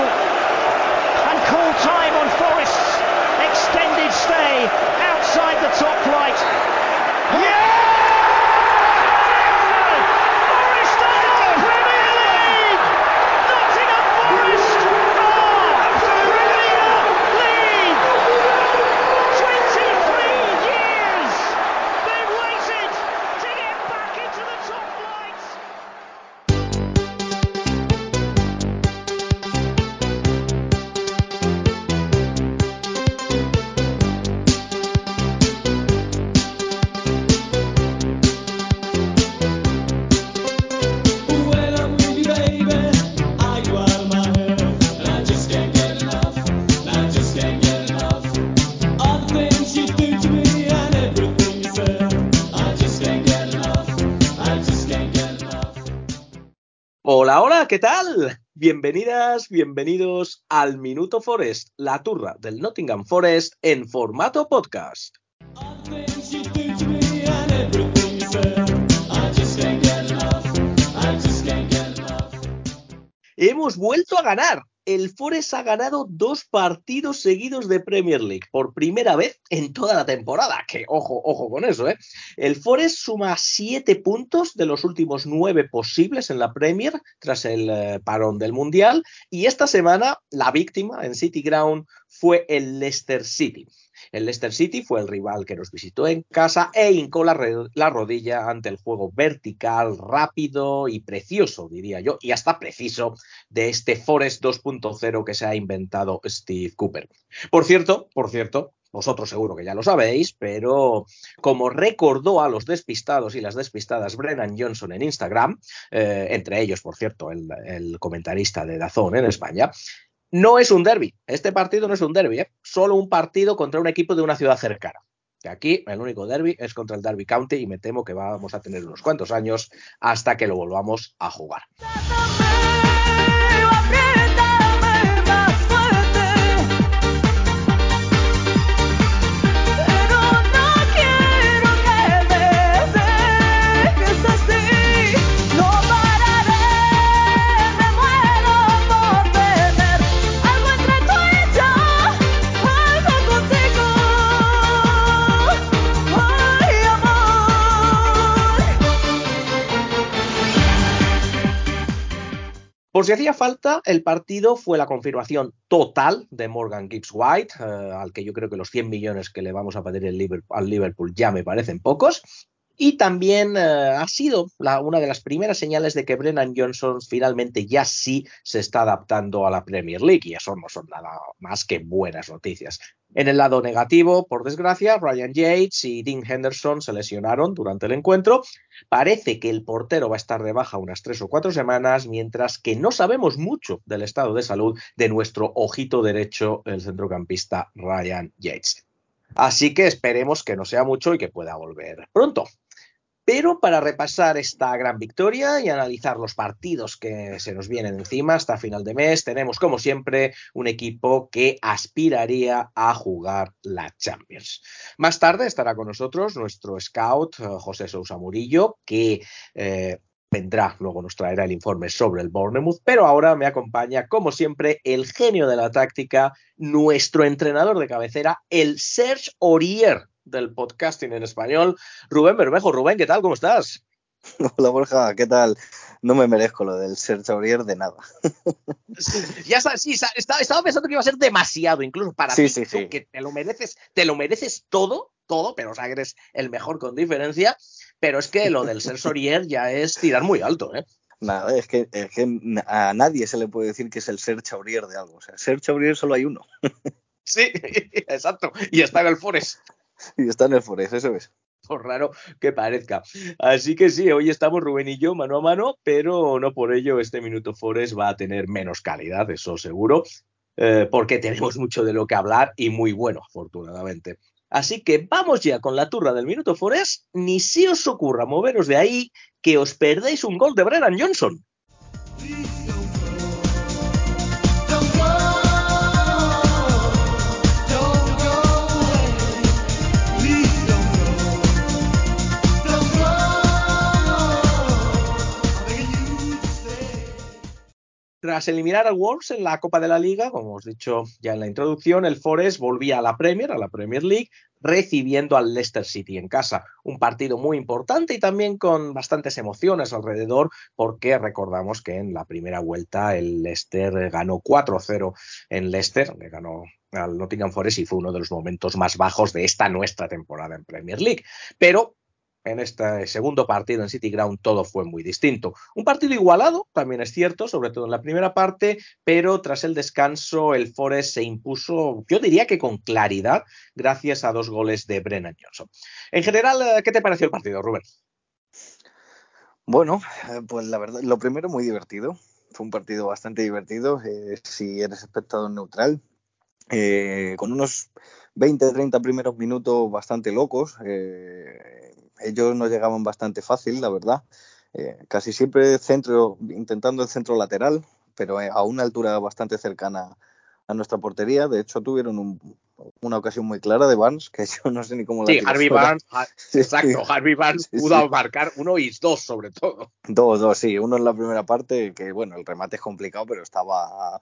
whistle and call time on Forest's extended stay outside the top ¿qué tal? Bienvenidas, bienvenidos al Minuto Forest, la turra del Nottingham Forest en formato podcast. Hemos vuelto a ganar. El Forest ha ganado dos partidos seguidos de Premier League por primera vez en toda la temporada. Que ojo, ojo con eso, ¿eh? El Forest suma siete puntos de los últimos nueve posibles en la Premier tras el eh, parón del Mundial. Y esta semana la víctima en City Ground fue el Leicester City. El Leicester City fue el rival que nos visitó en casa e hincó la, rodilla ante el juego vertical, rápido y precioso, diría yo, y hasta preciso de este Forest 2.0 que se ha inventado Steve Cooper. Por cierto, por cierto, vosotros seguro que ya lo sabéis, pero como recordó a los despistados y las despistadas Brennan Johnson en Instagram, eh, entre ellos, por cierto, el comentarista de Dazón en España, no es un derby. Este partido no es un derby, ¿eh? solo un partido contra un equipo de una ciudad cercana. Que aquí el único derby es contra el Derby County y me temo que vamos a tener unos cuantos años hasta que lo volvamos a jugar. Por si hacía falta, el partido fue la confirmación total de Morgan Gibbs White, eh, al que yo creo que los 100 millones que le vamos a pedir al Liverpool ya me parecen pocos. Y también eh, ha sido una de las primeras señales de que Brennan Johnson finalmente ya sí se está adaptando a la Premier League, y eso no son nada más que buenas noticias. En el lado negativo, por desgracia, Ryan Yates y Dean Henderson se lesionaron durante el encuentro, Parece que el portero va a estar de baja unas tres o cuatro semanas, mientras que no sabemos mucho del estado de salud de nuestro ojito derecho, el centrocampista Ryan Yates. Así que esperemos que no sea mucho y que pueda volver pronto. Pero para repasar esta gran victoria y analizar los partidos que se nos vienen encima hasta final de mes, tenemos como siempre un equipo que aspiraría a jugar la Champions. Más tarde estará con nosotros nuestro scout eh, José Sousa Murillo, que eh, vendrá, luego nos traerá el informe sobre el Bournemouth, pero ahora me acompaña, como siempre, el genio de la táctica, nuestro entrenador de cabecera, el Serge Aurier del podcasting en español, Rubén Bermejo. Rubén, ¿qué tal? ¿Cómo estás? Hola Borja, ¿qué tal? No me merezco lo del ser Aurier de nada. Ya está, sí, estaba, pensando que iba a ser demasiado, incluso para Sí, ti, sí, tú, que te lo mereces, te lo mereces todo, todo, pero o sea, eres el mejor con diferencia. Pero es que lo del ser Sorier ya es tirar muy alto, ¿eh? Nada, es que, es que a nadie se le puede decir que es el ser Aurier de algo. O sea, ser Aurier solo hay uno. Sí, exacto. Y está en el Forest. Y está en el Forest, eso es. por raro que parezca. Así que sí, hoy estamos Rubén y yo mano a mano, pero no por ello este Minuto Forest va a tener menos calidad, eso seguro, eh, porque tenemos mucho de lo que hablar y muy bueno, afortunadamente. Así que vamos ya con la turra del Minuto Forest, ni si os ocurra moveros de ahí que os perdéis un gol de Brennan Johnson. Tras eliminar al Wolves en la Copa de la Liga, como hemos dicho ya en la introducción, el Forest volvía a la Premier, a la Premier League, recibiendo al Leicester City en casa. Un partido muy importante y también con bastantes emociones alrededor, porque recordamos que en la primera vuelta el Leicester ganó 4-0 en Leicester, le ganó al Nottingham Forest y fue uno de los momentos más bajos de esta nuestra temporada en Premier League. Pero en este segundo partido en City Ground todo fue muy distinto. Un partido igualado, también es cierto, sobre todo en la primera parte, pero tras el descanso el Forest se impuso, yo diría que con claridad, gracias a dos goles de Brennan Johnson. En general, eh, ¿qué te pareció el partido, Rubén? Bueno, eh, pues la verdad, lo primero muy divertido. Fue un partido bastante divertido. eh, si eres espectador neutral, con unos 20-30 primeros minutos bastante locos. eh, ellos nos llegaban bastante fácil, la verdad. Eh, casi siempre centro, intentando el centro lateral, pero a una altura bastante cercana a nuestra portería. De hecho, tuvieron un- una ocasión muy clara de Barnes, que yo no sé ni cómo la Sí, Harvey. Barnes, exacto, Harvey Barnes Sí, pudo marcar uno y dos sobre todo. Dos, dos, sí. Uno en la primera parte, que bueno, el remate es complicado, pero estaba a,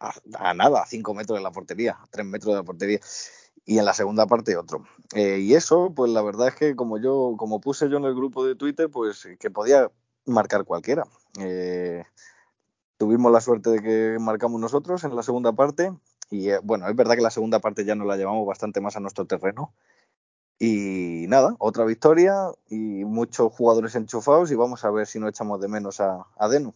a- nada, a cinco metros de la portería, a tres metros de la portería. Y en la segunda parte otro. Eh, y eso, pues la verdad es que como yo, como puse yo en el grupo de Twitter, pues que podía marcar cualquiera. Eh, tuvimos la suerte de que marcamos nosotros en la segunda parte. Y eh, bueno, es verdad que la segunda parte ya nos la llevamos bastante más a nuestro terreno. Y nada, otra victoria y muchos jugadores enchufados y vamos a ver si no echamos de menos a, a Denu.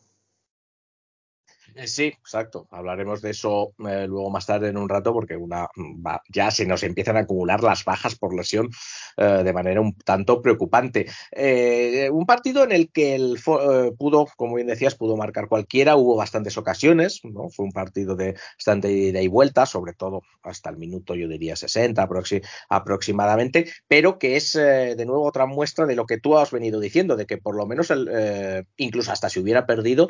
Eh, Sí, exacto. Hablaremos de eso eh, luego más tarde en un rato porque una, va- ya se nos empiezan a acumular las bajas por lesión eh, de manera un tanto preocupante. Eh, un partido en el que el eh, pudo, como bien decías, pudo marcar cualquiera, hubo bastantes ocasiones, ¿no? Fue un partido de bastante ida y vuelta, sobre todo hasta el minuto, yo diría 60 aproxi- aproximadamente, pero que es de nuevo otra muestra de lo que tú has venido diciendo, de que por lo menos el, incluso hasta si hubiera perdido,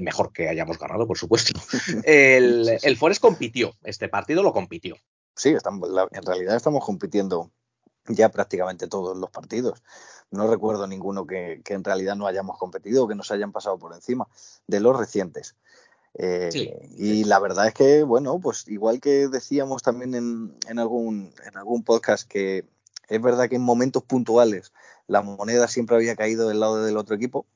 mejor que hayamos ganado, por supuesto. El, Forest compitió, este partido lo compitió. Sí, estamos, la- en realidad estamos compitiendo ya prácticamente todos los partidos. No recuerdo ninguno que, que en realidad no hayamos competido o que nos hayan pasado por encima de los recientes. Eh, Sí, y la verdad es que, bueno, pues igual que decíamos también en, en algún, en algún podcast que es verdad que en momentos puntuales la moneda siempre había caído del lado del otro equipo,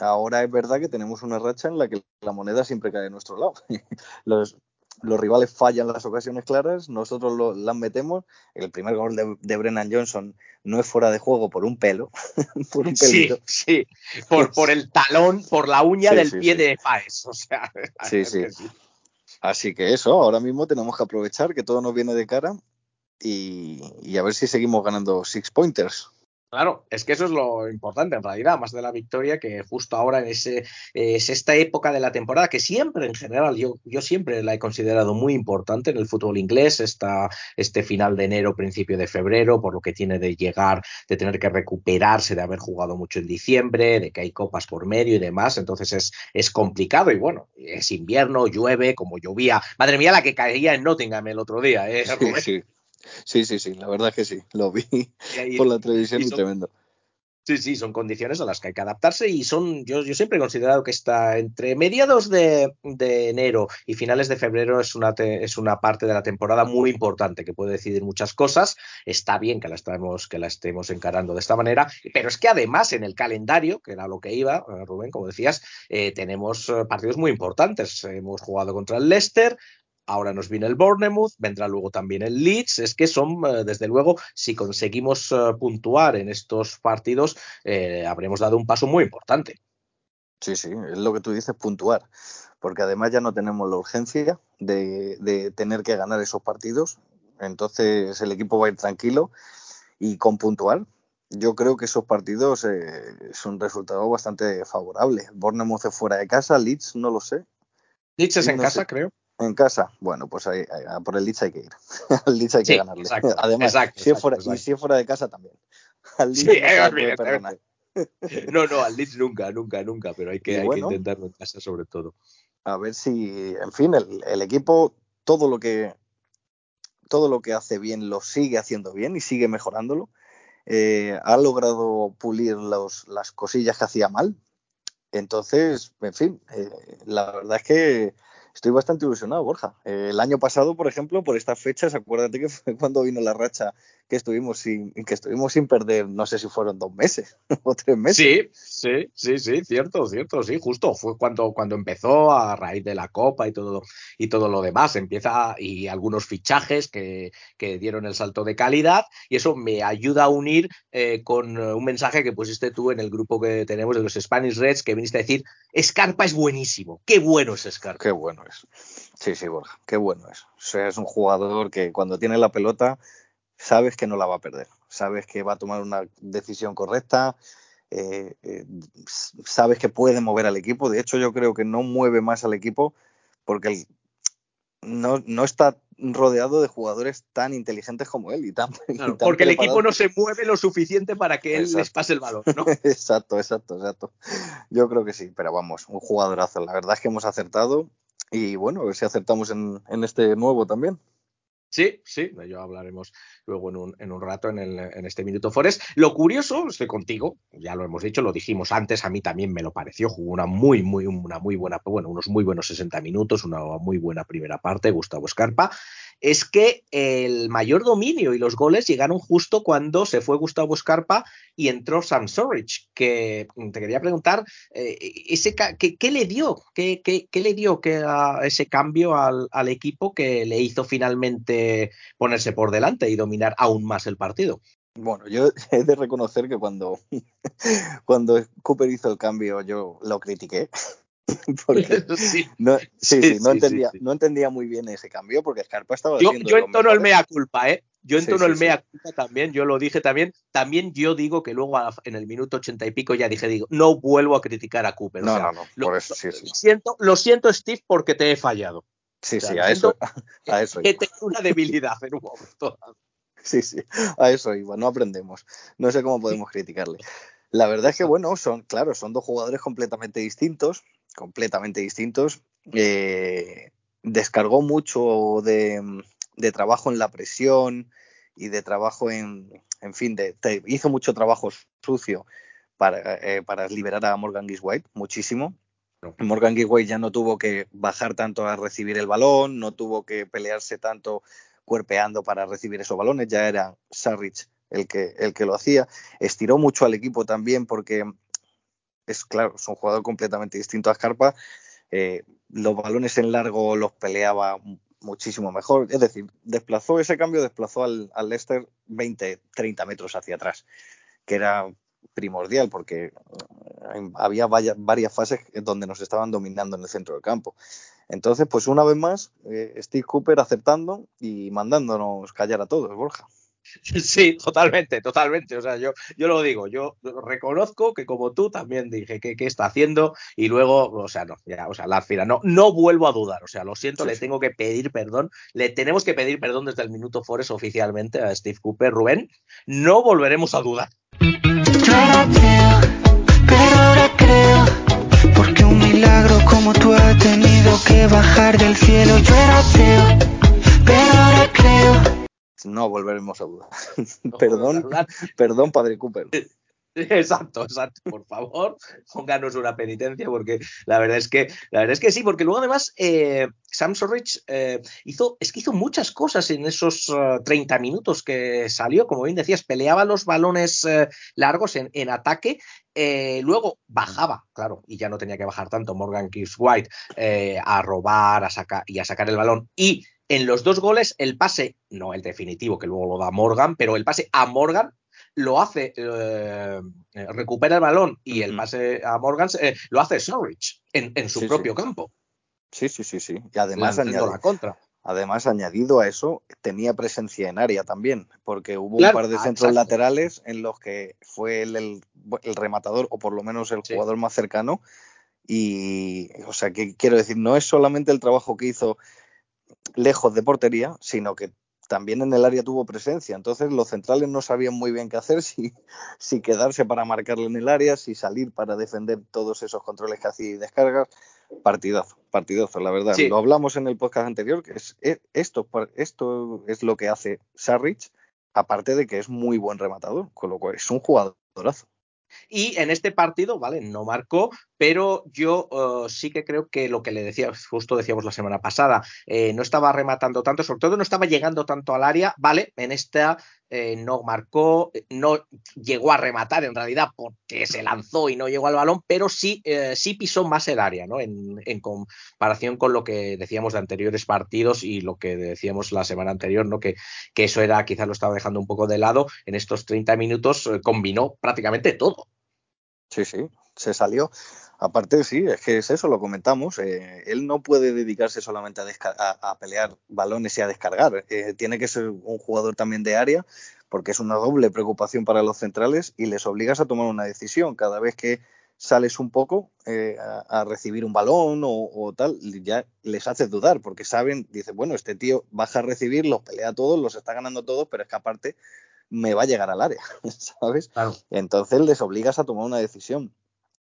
ahora es verdad que tenemos una racha en la que la moneda siempre cae de nuestro lado. los, los rivales fallan las ocasiones claras, nosotros lo- las metemos. El primer gol de, de Brennan Johnson no es fuera de juego por un pelo, por un Sí, pelito. sí, por, por el talón, por la uña Sí, del sí, pie sí. de Faes. O sea, Sí, sí. sí. Así que eso, ahora mismo tenemos que aprovechar que todo nos viene de cara y, y a ver si seguimos ganando six pointers. Claro, es que eso es lo importante en realidad, más de la victoria, que justo ahora en ese, eh, es esta época de la temporada que siempre en general, yo, yo siempre la he considerado muy importante en el fútbol inglés, esta, este final de enero, principio de febrero, por lo que tiene de llegar, de tener que recuperarse, de haber jugado mucho en diciembre, de que hay copas por medio y demás, entonces es, es complicado y bueno, es invierno, llueve, como llovía, madre mía la que caía en Nottingham el otro día, ¿eh, Sí. Sí, sí, sí, la verdad es que sí, lo vi ahí- por la televisión y tremendo. Sí, sí, son condiciones a las que hay que adaptarse y son, yo, yo siempre he considerado que está entre mediados de, de enero y finales de febrero es una, te- es una parte de la temporada muy importante que puede decidir muchas cosas. Está bien que la, estemos, que la estemos encarando de esta manera, pero es que además en el calendario, que era lo que iba, eh, Rubén, como decías, eh, tenemos eh, partidos muy importantes. Hemos jugado contra el Leicester, Ahora nos viene el Bournemouth, vendrá luego también el Leeds. Es que son, eh, desde luego, si conseguimos eh, puntuar en estos partidos, eh, habremos dado un paso muy importante. Sí, sí, es lo que tú dices, puntuar. Porque además ya no tenemos la urgencia de, de tener que ganar esos partidos. Entonces el equipo va a ir tranquilo y con puntuar. Yo creo que esos partidos eh, es un resultado bastante favorable. Bournemouth es fuera de casa, Leeds no lo sé. Leeds es en no casa, sé. creo. En casa, bueno, pues ahí, ahí- por el Leeds hay que ir. Al Leeds hay que Sí, ganarle. exacto, Además, exacto, si exacto, fuera, y si es fuera de casa también. Al Leeds Sí, no perdonar. No, no, al Leeds nunca, nunca, nunca, pero hay que, hay bueno. que intentarlo en casa sobre todo. a ver si, en fin, el, el equipo todo lo que todo lo que hace bien lo sigue haciendo bien y sigue mejorándolo. Eh, ha logrado pulir los, las cosillas que hacía mal. Entonces, en fin, eh, la verdad es que estoy bastante ilusionado, Borja. Eh, el año pasado, por ejemplo, por estas fechas, acuérdate que fue cuando vino la racha que estuvimos sin, que estuvimos sin perder, no sé si fueron dos meses o tres meses. Sí, sí, sí, sí, cierto, cierto, sí, justo. Fue cuando, cuando empezó a raíz de la Copa y todo, y todo lo demás. Empieza y algunos fichajes que, que dieron el salto de calidad y eso me ayuda a unir eh, con un mensaje que pusiste tú en el grupo que tenemos de los Spanish Reds que viniste a decir, Scarpa es buenísimo. Qué bueno es Scarpa. Qué bueno es. Sí, sí, Borja, qué bueno es. O sea, es un jugador que cuando tiene la pelota sabes que no la va a perder, sabes que va a tomar una decisión correcta, eh, eh, sabes que puede mover al equipo. De hecho, yo creo que no mueve más al equipo porque el- no, no está rodeado de jugadores tan inteligentes como él y tan, y Claro, tan porque el equipo no se mueve lo suficiente para que él les pase el balón, ¿no? Exacto, exacto, exacto. Yo creo que sí, pero vamos, un jugadorazo. La verdad es que hemos acertado y bueno, a ver si acertamos en, en este nuevo también. Sí, sí, de ello hablaremos luego en un, en un rato en, el, en este Minuto Forest. Lo curioso, estoy contigo, ya lo hemos dicho, lo dijimos antes, a mí también me lo pareció, jugó una muy, muy, una muy buena, bueno, unos muy buenos 60 minutos, una muy buena primera parte, Gustavo Escarpa, es que el mayor dominio y los goles llegaron justo cuando se fue Gustavo Escarpa y entró Sam Sorich, que te quería preguntar, eh, ¿qué, le dio? ¿Qué, le dio ese cambio al, al equipo que le hizo finalmente ponerse por delante y dominar aún más el partido? Bueno, yo he de reconocer que cuando, cuando Cooper hizo el cambio yo lo critiqué. Porque Sí. no, sí, Sí, sí, no, entendía, no entendía muy bien ese cambio porque Scarpa estaba Yo, yo entono el mea culpa, ¿eh? Yo entono el mea culpa también, yo lo dije también. También yo digo que luego a- en el minuto ochenta y pico ya dije, digo, no vuelvo a criticar a Cooper. o No, sea, no, no, lo, por eso, sí, sí. lo siento, lo siento, Steve, porque te he fallado. Sí, O sea, sí, a eso, a eso iba. tenido una debilidad en un momento. Sí, sí, a eso iba, no aprendemos. No sé cómo podemos criticarle. La verdad es que, bueno, son, claro, son dos jugadores completamente distintos, completamente distintos. Eh, descargó mucho de, de trabajo en la presión y de trabajo en, en fin, de, hizo mucho trabajo sucio para, eh, para liberar a Morgan Giswhite, muchísimo. Morgan Giswhite ya no tuvo que bajar tanto a recibir el balón, no tuvo que pelearse tanto cuerpeando para recibir esos balones, ya era Sarrich el que, el que lo hacía. Estiró mucho al equipo también porque es claro, es un jugador completamente distinto a Scarpa. Eh, los balones en largo los peleaba muchísimo mejor. Es decir, desplazó ese cambio, desplazó al, al Leicester 20, 30 metros hacia atrás, que era primordial porque eh, había varias fases donde nos estaban dominando en el centro del campo. Entonces, pues una vez más, eh, Steve Cooper aceptando y mandándonos callar a todos, Borja. Sí, totalmente, totalmente. O sea, yo, yo lo digo, yo reconozco que como tú también dije que qué está haciendo y luego, o sea, no, ya, o sea, la final, no, no vuelvo a dudar. O sea, lo siento, Sí, le sí. tengo que pedir perdón, le tenemos que pedir perdón desde el minuto Forest oficialmente a Steve Cooper, Rubén. No volveremos a dudar. Yo era ateo, pero ahora creo, porque un milagro como tú ha tenido que bajar del cielo. Yo era ateo, pero ahora creo. No volveremos a dudar. No perdón, volveremos a dudar. perdón, padre Cooper. Exacto, exacto. Por favor, pónganos una penitencia, porque la verdad es que, la verdad es que sí, porque luego además eh, Sam Sorrich eh, hizo, es que hizo muchas cosas en esos eh, 30 minutos que salió, como bien decías, peleaba los balones eh, largos en, ataque, luego bajaba, claro, y ya no tenía que bajar tanto Morgan Gibbs White a robar a sacar y a sacar el balón y en los dos goles el pase, no el definitivo que luego lo da Morgan, pero el pase a Morgan lo hace, eh, eh, recupera el balón y el pase a Morgan eh, lo hace Sorrich en, en su Sí, propio sí. campo, Sí, sí, sí, sí. Y además, lanzando añadi- la contra. además, añadido a eso, tenía presencia en área también, porque hubo Claro, un par de ah, centros laterales en los que fue él el, el rematador, o por lo menos el Sí. jugador más cercano. Y, o sea, que quiero decir, no es solamente el trabajo que hizo lejos de portería, sino que también en el área tuvo presencia. Entonces los centrales no sabían muy bien qué hacer, si, si quedarse para marcarle en el área, si salir para defender todos esos controles que hacía y descargas. Partidazo, partidazo, la verdad. Sí. Lo hablamos en el podcast anterior, que es, es- esto, esto es lo que hace Sarrich, aparte de que es muy buen rematador, con lo cual es un jugadorazo. Y en este partido, ¿vale? No marcó, pero yo uh, sí que creo que lo que le decía, justo decíamos la semana pasada, eh, no estaba rematando tanto, sobre todo no estaba llegando tanto al área, vale, en esta eh, no marcó, no llegó a rematar en realidad porque se lanzó y no llegó al balón, pero sí, eh, sí pisó más el área, ¿no? En, comparación con lo que decíamos de anteriores partidos y lo que decíamos la semana anterior, ¿no? Que, que eso era, quizás lo estaba dejando un poco de lado. En estos 30 minutos eh, combinó prácticamente todo. Sí, sí, se salió. Aparte, sí, es que es eso, lo comentamos. Eh, él no puede dedicarse solamente a, a, a, pelear balones y a descargar. Eh, tiene que ser un jugador también de área, porque es una doble preocupación para los centrales y les obligas a tomar una decisión. Cada vez que sales un poco eh, a, a, recibir un balón o, o, tal, ya les haces dudar, porque saben, dice, bueno, este tío baja a recibir, los pelea a todos, los está ganando todos, pero es que aparte me va a llegar al área, ¿sabes? Claro. Entonces les obligas a tomar una decisión.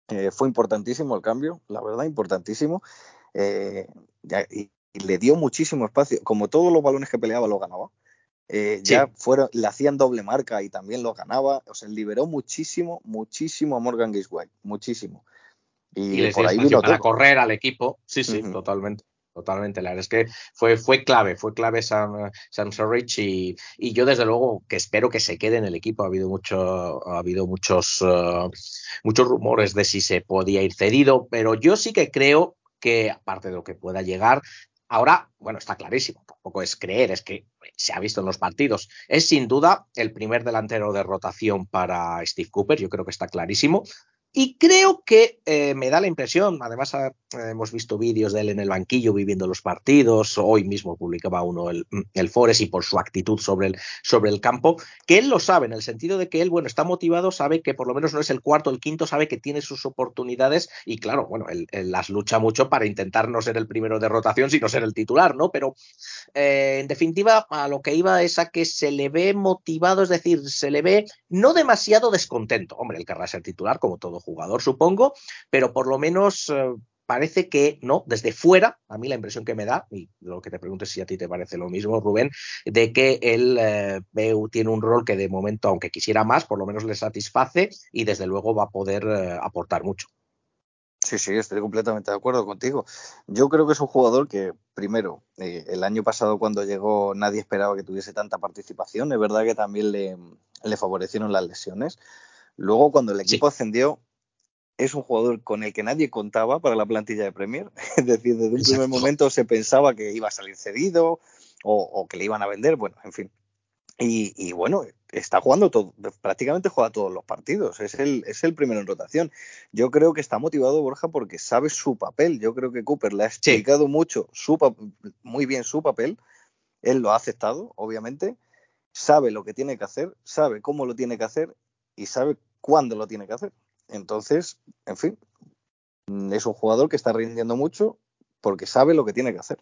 Eh, fue importantísimo el cambio, la verdad, importantísimo. Eh, y, y, le dio muchísimo espacio. Como todos los balones que peleaba, lo ganaba. Eh, sí. Ya fueron, le hacían doble marca y también lo ganaba. O sea, liberó muchísimo, muchísimo a Morgan Gisway. Muchísimo. Y, y por ahí vino para todo. correr al equipo. Sí, sí, uh -huh. totalmente totalmente. La verdad es que fue, fue clave, fue clave Sam, Sam Sorrich y, y, yo desde luego que espero que se quede en el equipo. Ha habido mucho, ha habido muchos, uh, muchos rumores de si se podía ir cedido, pero yo sí que creo que aparte de lo que pueda llegar, Ahora, bueno, está clarísimo, tampoco es creer, es que se ha visto en los partidos. Es sin duda el primer delantero de rotación para Steve Cooper, yo creo que está clarísimo. Y creo que eh, me da la impresión, además eh, hemos visto vídeos de él en el banquillo viviendo los partidos, hoy mismo publicaba uno el, el Forest y por su actitud sobre el, sobre el campo, que él lo sabe, en el sentido de que él, bueno, está motivado, sabe que por lo menos no es el cuarto, el quinto, sabe que tiene sus oportunidades y claro, bueno, él, él las lucha mucho para intentar no ser el primero de rotación, sino ser el titular, ¿no? Pero eh, en definitiva, a lo que iba es a que se le ve motivado, es decir, se le ve no demasiado descontento. Hombre, él querrá ser titular como todo jugador, supongo, pero por lo menos eh, parece que no, desde fuera, a mí la impresión que me da, y lo que te pregunto es si a ti te parece lo mismo, Rubén, de que él eh, tiene un rol que de momento, aunque quisiera más, por lo menos le satisface y desde luego va a poder eh, aportar mucho. Sí, sí, estoy completamente de acuerdo contigo. Yo creo que es un jugador que, primero, eh, el año pasado cuando llegó nadie esperaba que tuviese tanta participación. Es verdad que también le, le favorecieron las lesiones. Luego, cuando el equipo sí. ascendió, es un jugador con el que nadie contaba para la plantilla de Premier. Es decir, desde un Exacto. primer momento se pensaba que iba a salir cedido o, o que le iban a vender. Bueno, en fin. Y, y, bueno, está jugando todo, prácticamente juega todos los partidos, es el, es el primero en rotación. Yo creo que está motivado Borja porque sabe su papel. Yo creo que Cooper le ha explicado sí. mucho, su, muy bien su papel. Él lo ha aceptado, obviamente. Sabe lo que tiene que hacer, sabe cómo lo tiene que hacer y sabe cuándo lo tiene que hacer. Entonces, en fin, es un jugador que está rindiendo mucho porque sabe lo que tiene que hacer.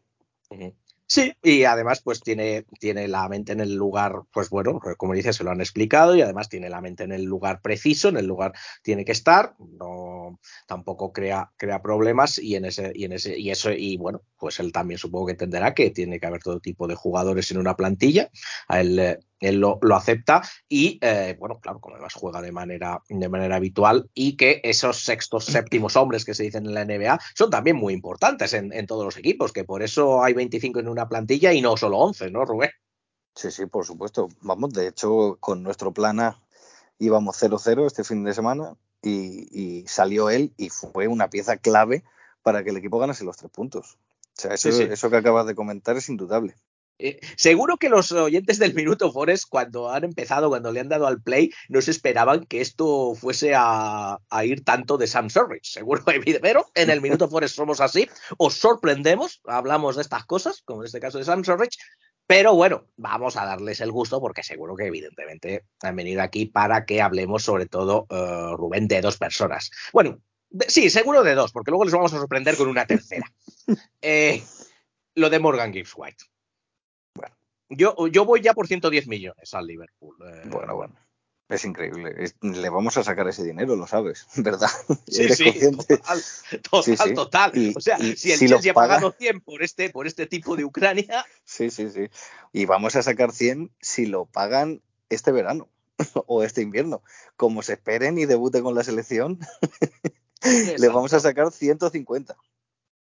Uh -huh. Sí, y además pues tiene, tiene la mente en el lugar, pues bueno, como dices, se lo han explicado y además tiene la mente en el lugar preciso, en el lugar tiene que estar, no tampoco crea, crea problemas y en ese, y en ese, y eso, y bueno, pues él también supongo que entenderá que tiene que haber todo tipo de jugadores en una plantilla, a él él lo, lo acepta y eh, bueno, claro, como además juega de manera, de manera habitual y que esos sextos, séptimos hombres que se dicen en la NBA son también muy importantes en, en todos los equipos, que por eso hay 25 en una plantilla y no solo 11, ¿no, Rubén? Sí, sí, por supuesto. Vamos, de hecho, con nuestro plan A íbamos 0-0 este fin de semana y, y, salió él y fue una pieza clave para que el equipo ganase los tres puntos. O sea, eso, sí, sí. eso que acabas de comentar es indudable. Eh, seguro que los oyentes del Minuto Forest, cuando han empezado, cuando le han dado al play, no se esperaban que esto fuese a, a ir tanto de Sam Sorrich. Seguro, pero en el Minuto Forest somos así, os sorprendemos, hablamos de estas cosas, como en este caso de Sam Sorrich, pero bueno, vamos a darles el gusto porque seguro que evidentemente han venido aquí para que hablemos sobre todo, uh, Rubén, de dos personas. Bueno, de, sí, seguro de dos, porque luego les vamos a sorprender con una tercera. eh, lo de Morgan Gibbs White. Yo, yo voy ya por 110 millones al Liverpool. Eh. Bueno, bueno. Es increíble. Es, le vamos a sacar ese dinero, lo sabes, ¿verdad? Sí, sí, total, total, sí, sí. total. Y, o sea, si el si Chelsea ha pagado 100 por este, por este tipo de Ucrania. Sí, sí, sí. Y vamos a sacar 100 si lo pagan este verano o este invierno. Como se esperen y debute con la selección. le vamos a sacar 150.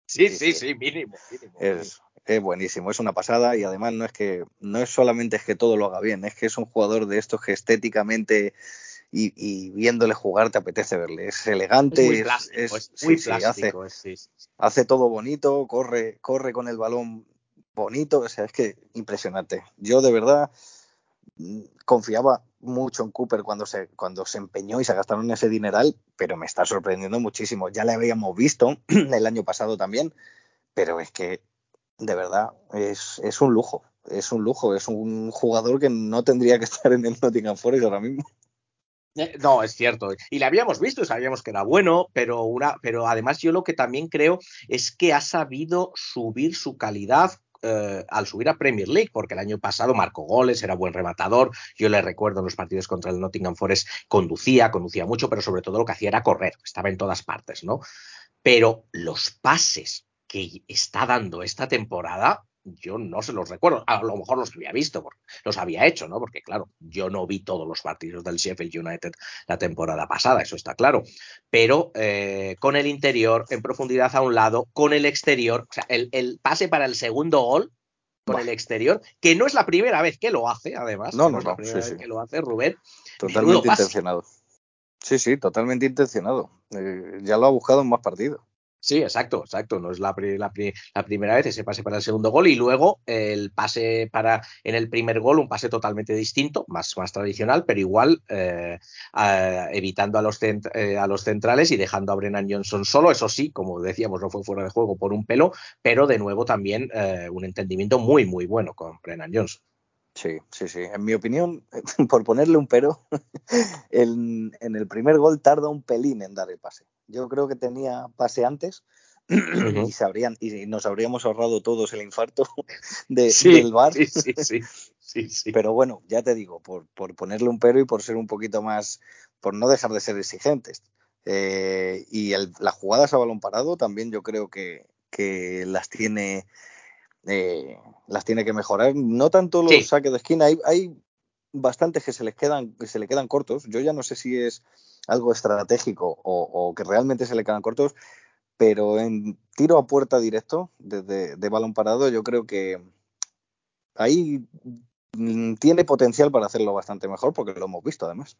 Sí, sí, sí, mínimo. mínimo. Es, es buenísimo, es una pasada y además no es que no es solamente es que todo lo haga bien, es que es un jugador de estos que estéticamente y, y viéndole jugar te apetece verle. Es elegante, Es muy plástico, es- es sí, muy sí, hace, plástico. hace todo bonito, corre, corre con el balón bonito, o sea, es que impresionante. Yo de verdad mm, confiaba mucho en Cooper cuando se, cuando se empeñó y se gastaron ese dineral, pero me está sorprendiendo muchísimo. Ya le habíamos visto el año pasado también, pero es que de verdad es, es un lujo, es un lujo, es un jugador que no tendría que estar en el Nottingham Forest ahora mismo. Eh, No, es cierto. Y le habíamos visto, sabíamos que era bueno, pero, una, pero además yo lo que también creo es que ha sabido subir su calidad eh, al subir a Premier League, porque el año pasado marcó goles, era buen rematador. Yo le recuerdo en los partidos contra el Nottingham Forest, conducía, conducía mucho, pero sobre todo lo que hacía era correr, estaba en todas partes, ¿no? Pero los pases que está dando esta temporada, yo no se los recuerdo. A lo mejor los había visto, porque los había hecho, ¿no? Porque, claro, yo no vi todos los partidos del Sheffield United la temporada pasada, eso está claro. Pero eh, con el interior, en profundidad a un lado, con el exterior, o sea, el, el pase para el segundo gol con el exterior, que no es la primera vez que lo hace, además. No, que no, es la no, primera sí, vez sí. que lo hace Rubén. Totalmente intencionado. Sí, sí, totalmente intencionado. Eh, ya lo ha buscado en más partidos. Sí, exacto, exacto. No es la, la la primera vez ese pase para el segundo gol y luego el pase para en el primer gol, un pase totalmente distinto, más, más tradicional, pero igual eh, a- evitando a los, eh, a los centrales y dejando a Brennan Johnson solo. Eso sí, como decíamos, no fue fuera de juego por un pelo, pero de nuevo también eh, un entendimiento muy, muy bueno con Brennan Johnson. Sí, sí, sí. En mi opinión, por ponerle un pero, en el primer gol tarda un pelín en dar el pase. Yo creo que tenía pase antes y, se habrían, y nos habríamos ahorrado todos el infarto de, del bar. sí, sí, sí, sí, sí. Pero bueno, ya te digo, por, por ponerle un pero y por ser un poquito más, por no dejar de ser exigentes. Eh, y el- las jugadas a balón parado también yo creo que, que las tiene eh, las tiene que mejorar. No tanto los Sí. saques de esquina, hay, hay bastantes que se les quedan, que se le quedan cortos. Yo ya no sé si es algo estratégico o, o que realmente se le quedan cortos, pero en tiro a puerta directo desde de balón parado, yo creo que ahí mm, tiene potencial para hacerlo bastante mejor, porque lo hemos visto además.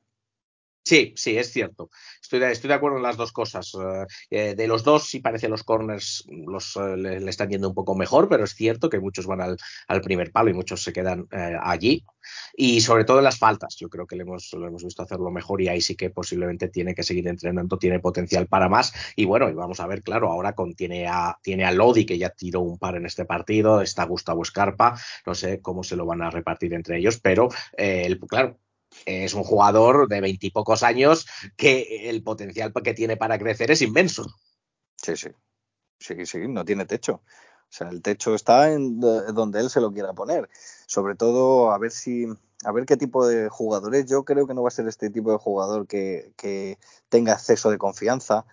Sí, sí, es cierto. Estoy de, acuerdo en las dos cosas. Eh, eh, de los dos, sí parece los corners los, eh, le, están yendo un poco mejor, pero es cierto que muchos van al, primer palo y muchos se quedan allí. Y sobre todo en las faltas, yo creo que le hemos, visto hacerlo mejor y ahí sí que posiblemente tiene que seguir entrenando, tiene potencial para más. Y bueno, y vamos a ver, claro, ahora tiene, a, Lodi, que ya tiró un par en este partido, está Gustavo Escarpa, no sé cómo se lo van a repartir entre ellos, pero el, claro, es un jugador de veintipocos años que el potencial que tiene para crecer es inmenso. Sí, sí. Sí, sí, no tiene techo. O sea, el techo está en do- donde él se lo quiera poner. Sobre todo, a ver si, a ver qué tipo de jugadores. Yo creo que no va a ser este tipo de jugador que, que tenga exceso de confianza.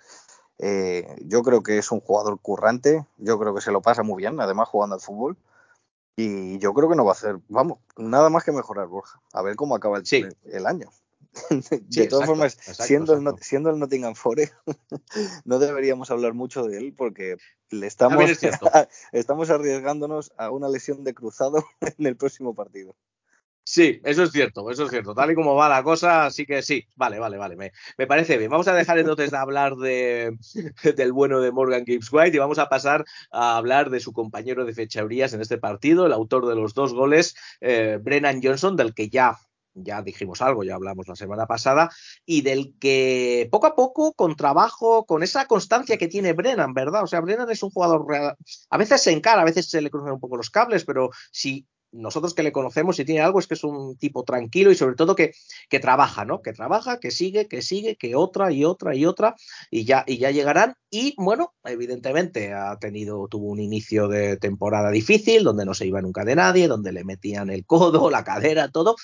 Eh, yo creo que es un jugador currante. Yo creo que se lo pasa muy bien, además jugando al fútbol. Y yo creo que no va a hacer, vamos, nada más que mejorar, Borja. A ver cómo acaba el, Sí. el año. Sí, de todas exacto, formas, exacto, siendo, El, exacto. Not- siendo el Nottingham Forest, no deberíamos hablar mucho de él porque le estamos, es estamos arriesgándonos a una lesión de cruzado en el próximo partido. Sí, eso es cierto, eso es cierto. Tal y como va la cosa, sí que sí. Vale, vale, vale. Me, parece bien. Vamos a dejar entonces de hablar de, del bueno de Morgan Gibbs White y vamos a pasar a hablar de su compañero de fechadurías en este partido, el autor de los dos goles, eh, Brennan Johnson, del que ya ya dijimos algo, ya hablamos la semana pasada, y del que poco a poco, con trabajo, con esa constancia que tiene Brennan, ¿verdad? O sea, Brennan es un jugador, real- a veces se encara, a veces se le cruzan un poco los cables, pero si nosotros que le conocemos, si tiene algo, es que es un tipo tranquilo y sobre todo que, que trabaja, ¿no? Que trabaja, que sigue, que sigue, que otra y otra y otra, y ya, y ya llegarán. Y bueno, evidentemente ha tenido, tuvo un inicio de temporada difícil, donde no se iba nunca de nadie, donde le metían el codo, la cadera, todo,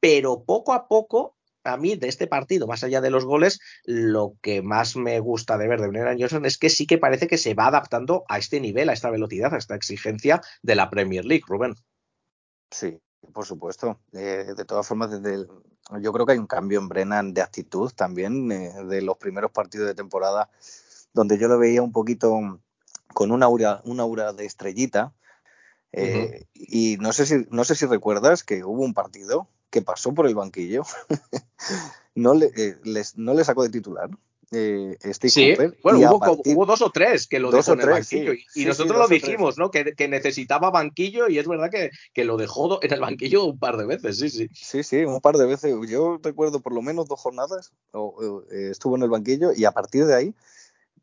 pero poco a poco, a mí de este partido, más allá de los goles, lo que más me gusta de ver de Brennan Johnson es que sí que parece que se va adaptando a este nivel, a esta velocidad, a esta exigencia de la Premier League, Rubén. Sí, por supuesto. Eh, de todas formas, desde el- yo creo que hay un cambio en Brennan de actitud también eh, de los primeros partidos de temporada, donde yo lo veía un poquito con una aura, una aura de estrellita. Eh, Y no sé si no sé si recuerdas que hubo un partido que pasó por el banquillo, no le, les- no le sacó de titular. Eh, Steve Sí, Cooper, bueno, hubo, como- partir- hubo dos o tres que lo Dos dejó en el tres, banquillo. sí. Y, y Sí, sí, nosotros lo dijimos, ¿no? Que, que necesitaba banquillo y es verdad que, que lo dejó en el banquillo un par de veces, sí, sí. Sí, sí, un par de veces. Yo recuerdo por lo menos dos jornadas, o, eh, estuvo en el banquillo y a partir de ahí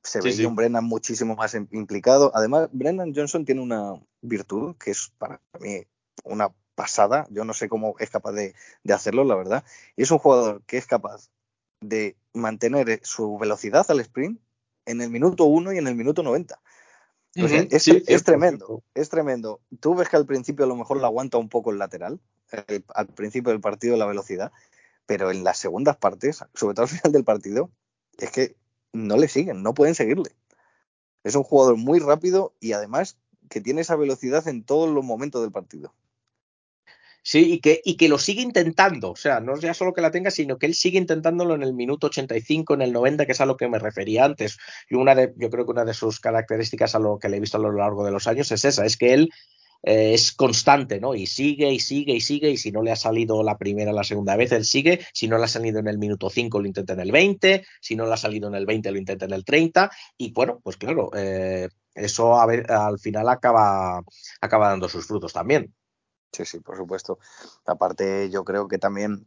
se veía sí. un Brennan muchísimo más im- implicado. Además, Brennan Johnson tiene una virtud que es para mí una pasada. Yo no sé cómo es capaz de, de hacerlo, la verdad. Y es un jugador que es capaz de mantener eh, su velocidad al sprint en el minuto 1 y en el minuto 90. O sea, Ujú, es, sí, es tremendo, es tremendo. Tú ves que al principio a lo mejor la aguanta un poco el lateral, el- al principio del partido la velocidad, pero en las segundas partes, sobre todo al final del partido, es que no le siguen, no pueden seguirle. Es un jugador muy rápido y además que tiene esa velocidad en todos los momentos del partido. Sí, y que, y que lo sigue intentando. O sea, no es ya solo que la tenga, sino que él sigue intentándolo en el minuto 85, en el 90, que es a lo que me refería antes. Y una de, yo creo que una de sus características a lo que le he visto a lo largo de los años es esa, es que él eh, es constante, ¿no? Y sigue y sigue y sigue, y si no le ha salido la primera la segunda vez, él sigue, si no le ha salido en el minuto 5, lo intenta en el 20, si no le ha salido en el 20, lo intenta en el 30, y bueno, pues claro, eh, eso a ver, al final acaba, acaba dando sus frutos también. Sí, sí, por supuesto. Aparte, yo creo que también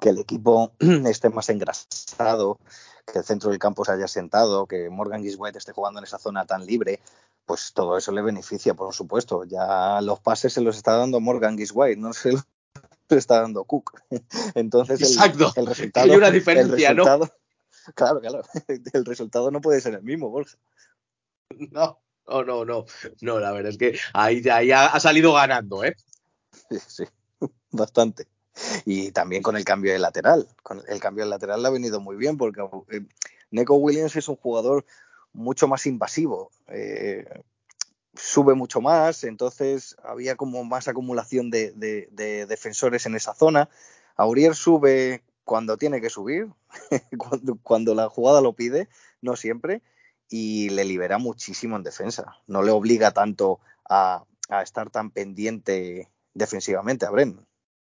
que el equipo esté más engrasado, que el centro del campo se haya sentado, que Morgan Giswhite esté jugando en esa zona tan libre, pues todo eso le beneficia, por supuesto. Ya los pases se los está dando Morgan Giswhite, no se los está dando Cook. Entonces, el, Exacto. el resultado. Hay una el diferencia, ¿no? resultado- Claro, claro. El resultado no puede ser el mismo, Borja. No, no, no, no. No, la verdad es que ahí, ahí ha, ha salido ganando, ¿eh? Sí, bastante. Y también con el cambio de lateral. Con el cambio de lateral le ha venido muy bien porque eh, Neko Williams es un jugador mucho más invasivo. eh, sube mucho más, entonces había como más acumulación de, de- de defensores en esa zona. Aurier sube cuando tiene que subir, cuando, cuando la jugada lo pide, no siempre, y le libera muchísimo en defensa. No le obliga tanto a estar tan pendiente defensivamente a Brennan.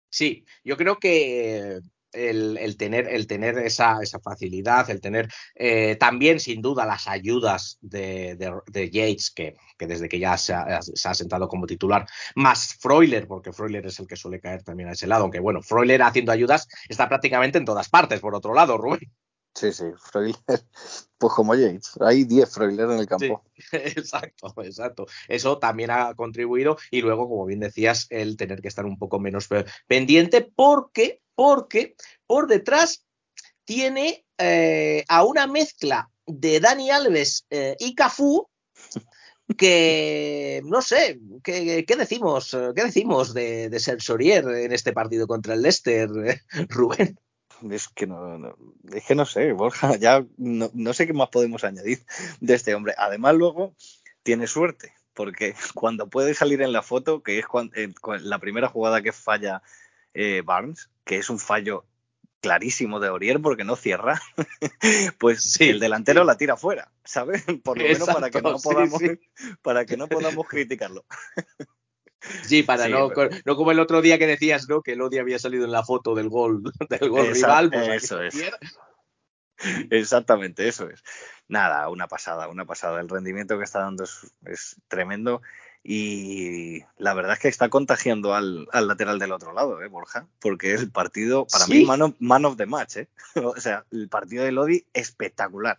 Sí, yo creo que el, el tener, el tener esa, esa facilidad, el tener eh, también sin duda las ayudas de, de, de Yates, que, que, desde que ya se ha, se ha, sentado como titular, más Freuler, porque Freuler es el que suele caer también a ese lado, aunque bueno, Freuler haciendo ayudas está prácticamente en todas partes, por otro lado, Rubén. Sí, sí, Freuler, pues como Yates, hay 10 Freuler en el campo. Sí, exacto, exacto. Eso también ha contribuido y luego, como bien decías, el tener que estar un poco menos pendiente porque, porque por detrás tiene eh, a una mezcla de Dani Alves eh, y Cafú que no sé, ¿qué, qué decimos? ¿Qué decimos de, de Sensorier en este partido contra el Leicester, Rubén? Es que no, no, es que no sé, Borja, ya no, no, sé qué más podemos añadir de este hombre. Además, luego tiene suerte, porque cuando puede salir en la foto, que es cuando, eh, la primera jugada que falla eh, Barnes, que es un fallo clarísimo de Orier porque no cierra, pues sí, el delantero sí. la tira fuera, ¿sabes? Por lo menos Exacto, para que no podamos, sí, para que no podamos criticarlo. Sí, para sí, no, pero... no como el otro día que decías, ¿no? Que el Odi había salido en la foto del gol, del gol rival. Pues eso es. Exactamente, eso es. Nada, una pasada, una pasada. El rendimiento que está dando es, es tremendo y la verdad es que está contagiando al, al, lateral del otro lado, ¿eh, Borja? Porque el partido, para ¿Sí? mí, man of, man of, the match, ¿eh? O sea, el partido de Lodi espectacular.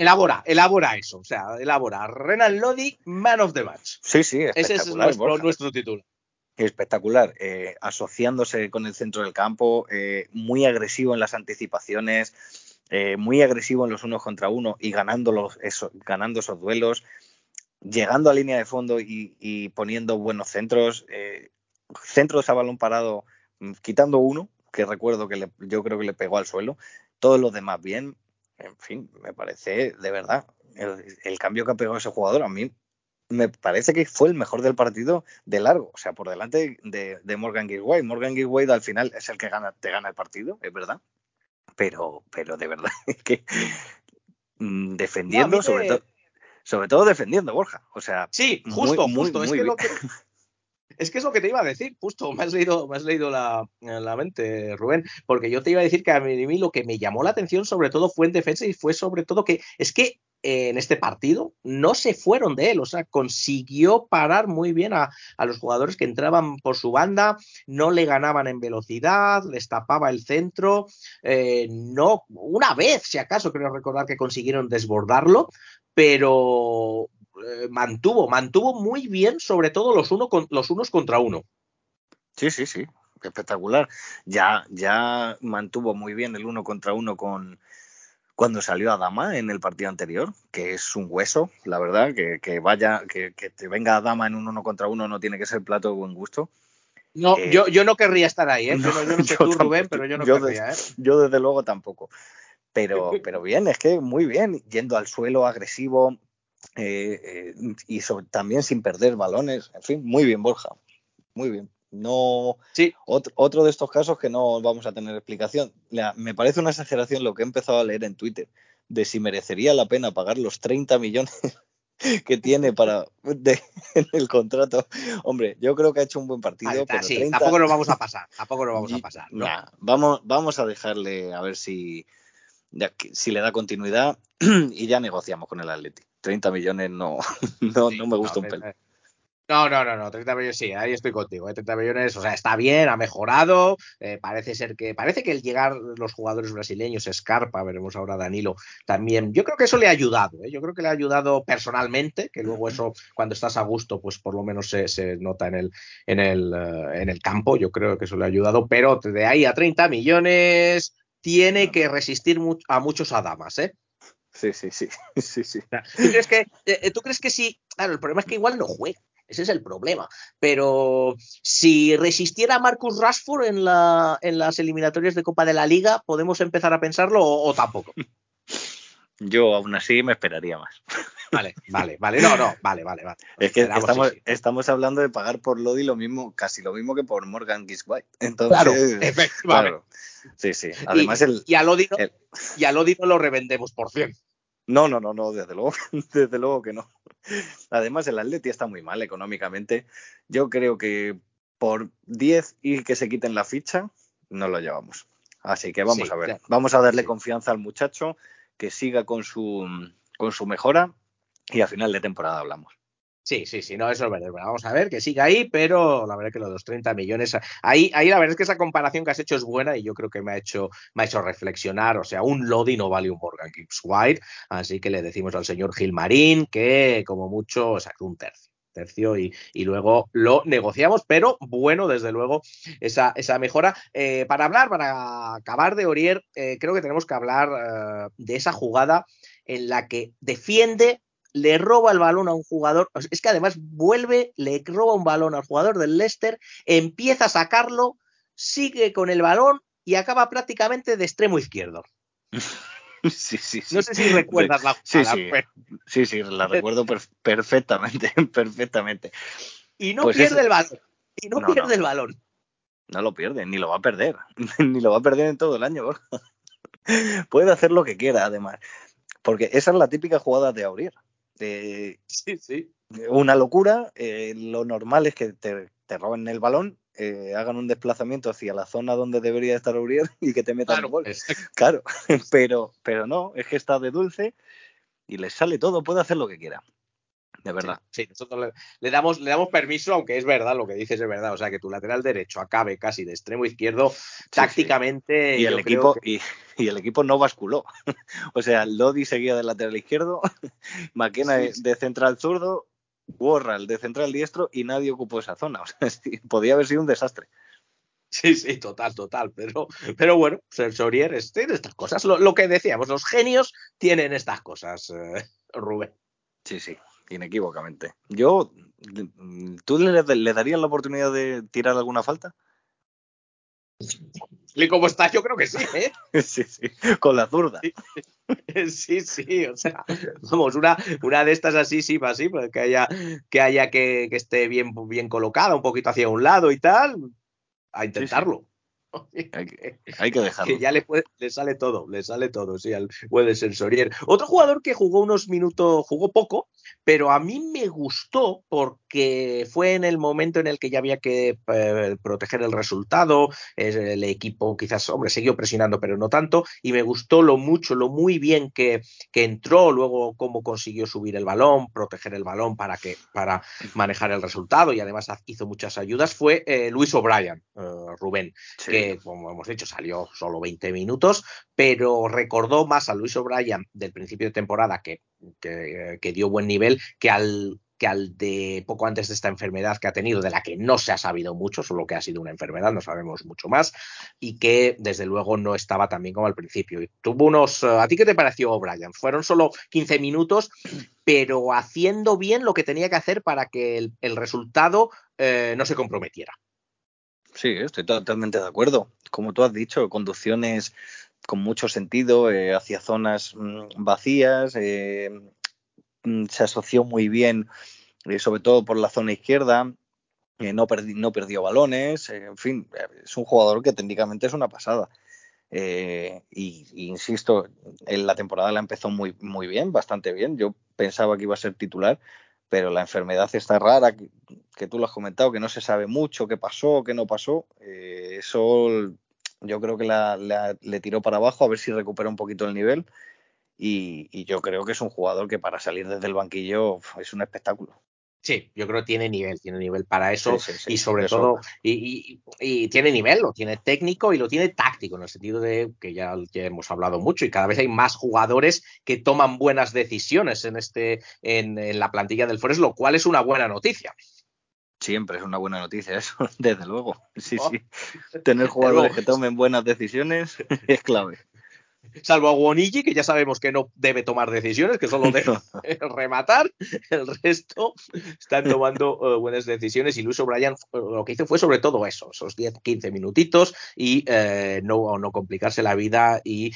Elabora, elabora eso, o sea, elabora. Renan Lodi, Man of the Match. Sí, sí, Ese es nuestro, nuestro título. espectacular, eh, asociándose con el centro del campo, eh, muy agresivo en las anticipaciones, eh, muy agresivo en los unos contra uno y ganando, los, eso, ganando esos duelos, llegando a línea de fondo y, y poniendo buenos centros, centros a balón parado, mm, quitando uno, que recuerdo que le- yo creo que le pegó al suelo, todos los demás bien, en fin, me parece de verdad el, el cambio que ha pegado ese jugador a mí me parece que fue el mejor del partido de largo, o sea, por delante de, de Morgan Gilway. Morgan Gilway al final es el que gana, te gana el partido, es verdad, pero, pero de verdad que mm, defendiendo, No, sobre, todo sobre todo defendiendo, Borja, o sea, Sí, Muy, justo, muy, justo. es, muy que bien. lo que, es que es lo que te iba a decir, justo. Me has leído, me has leído la, la mente, Rubén, porque yo te iba a decir que a mí, lo que me llamó la atención sobre todo fue en defensa y fue sobre todo que es que eh, en este partido no se fueron de él, o sea, consiguió parar muy bien a, a los jugadores que entraban por su banda, no le ganaban en velocidad, les tapaba el centro, eh, no, una vez, si acaso, creo recordar que consiguieron desbordarlo, pero eh, mantuvo, mantuvo muy bien, sobre todo los, uno con, los unos contra uno. Sí, sí, sí, espectacular. Ya, ya mantuvo muy bien el uno contra uno con cuando salió Adama en el partido anterior, que es un hueso, la verdad, que, que vaya, que, que te venga Adama en un uno contra uno no tiene que ser plato de buen gusto. No, Eh, yo, yo no querría estar ahí, ¿eh? yo, no, yo no sé yo tú, Rubén, pero yo no yo querría. ¿eh? Yo desde luego tampoco. Pero, pero bien, es que muy bien, yendo al suelo agresivo eh, eh, y sobre- también sin perder balones, en fin, muy bien, Borja, muy bien. No, Sí, otro, otro de estos casos que no vamos a tener explicación. La- me parece una exageración lo que he empezado a leer en Twitter de si merecería la pena pagar los 30 millones que tiene para de- en el contrato. Hombre, yo creo que ha hecho un buen partido, vale, pero sí, 30 tampoco nos vamos a pasar, tampoco nos vamos a pasar. ¿no? nah, vamos, vamos a dejarle a ver si, si le da continuidad y ya negociamos con el Atleti. 30 millones no, no, Sí, no me gusta un pelo. No, no, no, no, 30 millones sí, ahí estoy contigo. ¿eh? 30 millones, o sea, está bien, ha mejorado. eh, parece ser que, parece que el llegar los jugadores brasileños, Scarpa, veremos ahora Danilo, también, yo creo que eso le ha ayudado, ¿eh? yo creo que le ha ayudado personalmente, que luego eso, cuando estás a gusto, pues por lo menos se, se nota en el, en, el, eh, en el campo, yo creo que eso le ha ayudado, pero de ahí a 30 millones tiene que resistir a muchos Adamas, ¿eh? Sí, sí, sí, sí, sí. ¿Tú crees que, eh, ¿tú crees que sí? Claro, el problema es que igual no juega. Ese es el problema. Pero si resistiera Marcus Rashford en, la, en las eliminatorias de Copa de la Liga, ¿podemos empezar a pensarlo o, o tampoco? Yo aún así me esperaría más. Vale, vale, vale. No, no, vale, vale, vale. Es que Esperamos, estamos, sí, sí. estamos hablando de pagar por Lodi lo mismo, casi lo mismo que por Morgan Giswhite. Claro, Entonces, efectivamente. claro. Sí, sí. Además, y, el, y a Lodi no, el- y a Lodi no lo revendemos por 100. No, no, no, no, desde luego, desde luego que no. Además, el Atleti está muy mal económicamente. Yo creo que por 10 y que se quiten la ficha, no lo llevamos. Así que vamos Sí, a ver. claro. Vamos a darle Sí. confianza al muchacho, que siga con su, con su mejora y a final de temporada hablamos. Sí, sí, sí, no, eso es verdad. Vamos a ver que siga ahí, pero la verdad es que lo de los 30 millones, ahí, ahí la verdad es que esa comparación que has hecho es buena y yo creo que me ha hecho, me ha hecho reflexionar. O sea, un Lodi no vale un Morgan Gibbs White, así que le decimos al señor Gilmarín que como mucho sacó un tercio. tercio y, y luego lo negociamos, pero bueno, desde luego, esa, esa mejora. Eh, para hablar, para acabar de Orier, eh, creo que tenemos que hablar eh, de esa jugada en la que defiende le roba el balón a un jugador, es que además vuelve, le roba un balón al jugador del Leicester, empieza a sacarlo, sigue con el balón y acaba prácticamente de extremo izquierdo. Sí, sí, sí. No sé si recuerdas la Sí, jugada, sí. pero- Sí, sí, la recuerdo per- perfectamente, perfectamente. y no Pues pierde el balón. Y no, No, pierde no. el balón. No lo pierde, ni lo va a perder. ni lo va a perder en todo el año. Puede hacer lo que quiera, además. Porque esa es la típica jugada de Aurier. Eh, Sí, sí. una locura. eh, lo normal es que te, te roben el balón, eh, hagan un desplazamiento hacia la zona donde debería estar Aurier y que te metan Claro, un gol. exacto. Claro, pero, pero no, es que está de dulce y le sale todo, puede hacer lo que quiera. De verdad. Sí, nosotros le, le damos, le damos permiso, aunque es verdad, lo que dices es verdad. O sea, que tu lateral derecho acabe casi de extremo izquierdo, tácticamente. Y el, equipo, que- y, y el equipo no basculó. o sea, Lodi seguía del lateral izquierdo, Maquena de, central zurdo, Warral de central diestro y nadie ocupó esa zona. O sea, podía haber sido un desastre. Sí, sí, total, total. Pero, pero bueno, Sensorier es- tiene estas cosas. Lo, lo que decíamos, los genios tienen estas cosas, eh, Rubén. Sí, sí, inequívocamente. Yo, ¿tú le, le darías la oportunidad de tirar alguna falta? Y como está, yo creo que sí, ¿eh? sí, sí, con la zurda. Sí, sí, o sea, vamos, una, una de estas así, sí, así, pues que haya, que, haya que, que esté bien, bien colocada, un poquito hacia un lado y tal, a intentarlo. Hay que, hay que dejarlo. Que ya le, puede- le sale todo, le sale todo, sí, al puede sensorier. Otro jugador que jugó unos minutos, jugó poco, pero a mí me gustó porque fue en el momento en el que ya había que eh, proteger el resultado, es el equipo quizás, hombre, siguió presionando, pero no tanto, y me gustó lo mucho, lo muy bien que, que entró, luego cómo consiguió subir el balón, proteger el balón para, que, para manejar el resultado, y además hizo muchas ayudas, fue eh, Luis O'Brien, eh, Rubén Sí. que, como hemos dicho, salió solo 20 minutos, pero recordó más a Luis O'Brien del principio de temporada, que, que, dio buen nivel, que al que al de poco antes de esta enfermedad que ha tenido, de la que no se ha sabido mucho, solo que ha sido una enfermedad, no sabemos mucho más, y que desde luego no estaba tan bien como al principio. Y tuvo unos. ¿A ti qué te pareció O'Brien? Fueron solo 15 minutos, pero haciendo bien lo que tenía que hacer para que el, el resultado eh, no se comprometiera. Sí, estoy totalmente de acuerdo. Como tú has dicho, conducciones con mucho sentido eh, hacia zonas mm, vacías. eh, mm, se asoció muy bien, eh, sobre todo por la zona izquierda. eh, no, perdi- no perdió balones. en fin, es un jugador que técnicamente es una pasada. Eh, y, insisto, en la temporada la empezó muy bien, bastante bien. Yo pensaba que iba a ser titular, pero la enfermedad está rara, que, tú lo has comentado, que no se sabe mucho qué pasó, qué no pasó. Eh, eso yo creo que la- le tiró para abajo a ver si recupera un poquito el nivel. Y, yo creo que es un jugador que para salir desde el banquillo es un espectáculo. Sí, yo creo que tiene nivel, tiene nivel para eso Sí, sí, sí, y sobre todo, y, y- y tiene nivel, lo tiene técnico y lo tiene táctico, en el sentido de que ya, ya hemos hablado mucho y cada vez hay más jugadores que toman buenas decisiones en, este, en, en la plantilla del Forest, lo cual es una buena noticia. Siempre es una buena noticia eso, desde luego. Sí, Oh. sí. Tener jugadores que tomen buenas decisiones es clave. Salvo a Guonigi, que ya sabemos que no debe tomar decisiones, que solo debe rematar, el resto están tomando eh, buenas decisiones y Luis O'Brien eh, lo que hizo fue sobre todo eso, esos 10, 15 minutitos y eh, no, no complicarse la vida y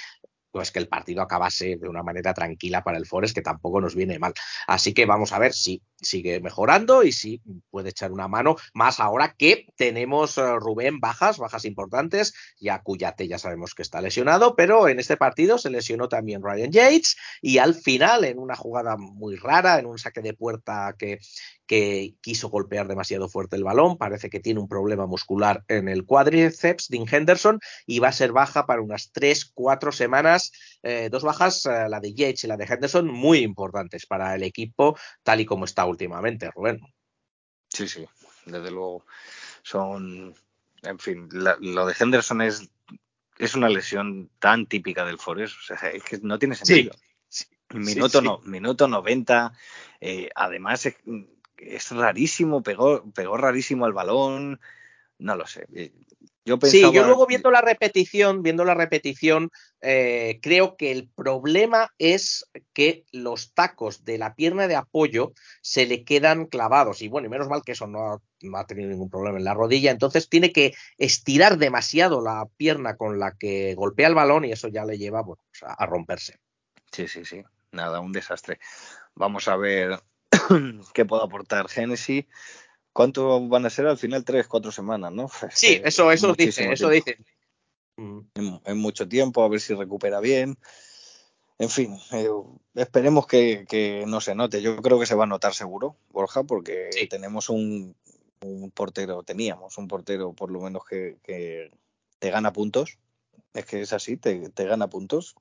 pues que el partido acabase de una manera tranquila para el Forest, que tampoco nos viene mal. Así que vamos a ver si sigue mejorando y si puede echar una mano, más ahora que tenemos eh, Rubén bajas, bajas importantes, ya Cuyate ya sabemos que está lesionado, pero en este partido se lesionó también Ryan Yates y al final, en una jugada muy rara, en un saque de puerta que, quiso golpear demasiado fuerte el balón, parece que tiene un problema muscular en el cuádriceps, Dean Henderson, y va a ser baja para unas 3, 4 semanas, eh, dos bajas, eh, la de Yates y la de Henderson, muy importantes para el equipo, tal y como está últimamente, Rubén. Sí, sí, desde luego. Son, en fin, la- lo de Henderson es, es una lesión tan típica del Forest, o sea, es que no tiene sentido. sí, Minuto, sí. No, minuto 90, eh, además es, es rarísimo, pegó, pegó rarísimo al balón, no lo sé. eh, Yo pensaba, Sí, yo luego viendo la repetición, viendo la repetición, eh, creo que el problema es que los tacos de la pierna de apoyo se le quedan clavados. Y bueno, y menos mal que eso no ha, no ha tenido ningún problema en la rodilla. Entonces tiene que estirar demasiado la pierna con la que golpea el balón y eso ya le lleva bueno, pues, a, a romperse. Sí, sí, sí, nada, un desastre. Vamos a ver qué puede aportar Genesis. ¿Cuánto van a ser al final? Tres, cuatro semanas, ¿no? Sí, eso, es eso dice, eso dice. En, en mucho tiempo, a ver si recupera bien. En fin, eh, esperemos que, que no se note. Yo creo que se va a notar seguro, Borja, porque Sí. tenemos un, un portero, teníamos un portero por lo menos que, que te gana puntos. Es que es así, te, te gana puntos.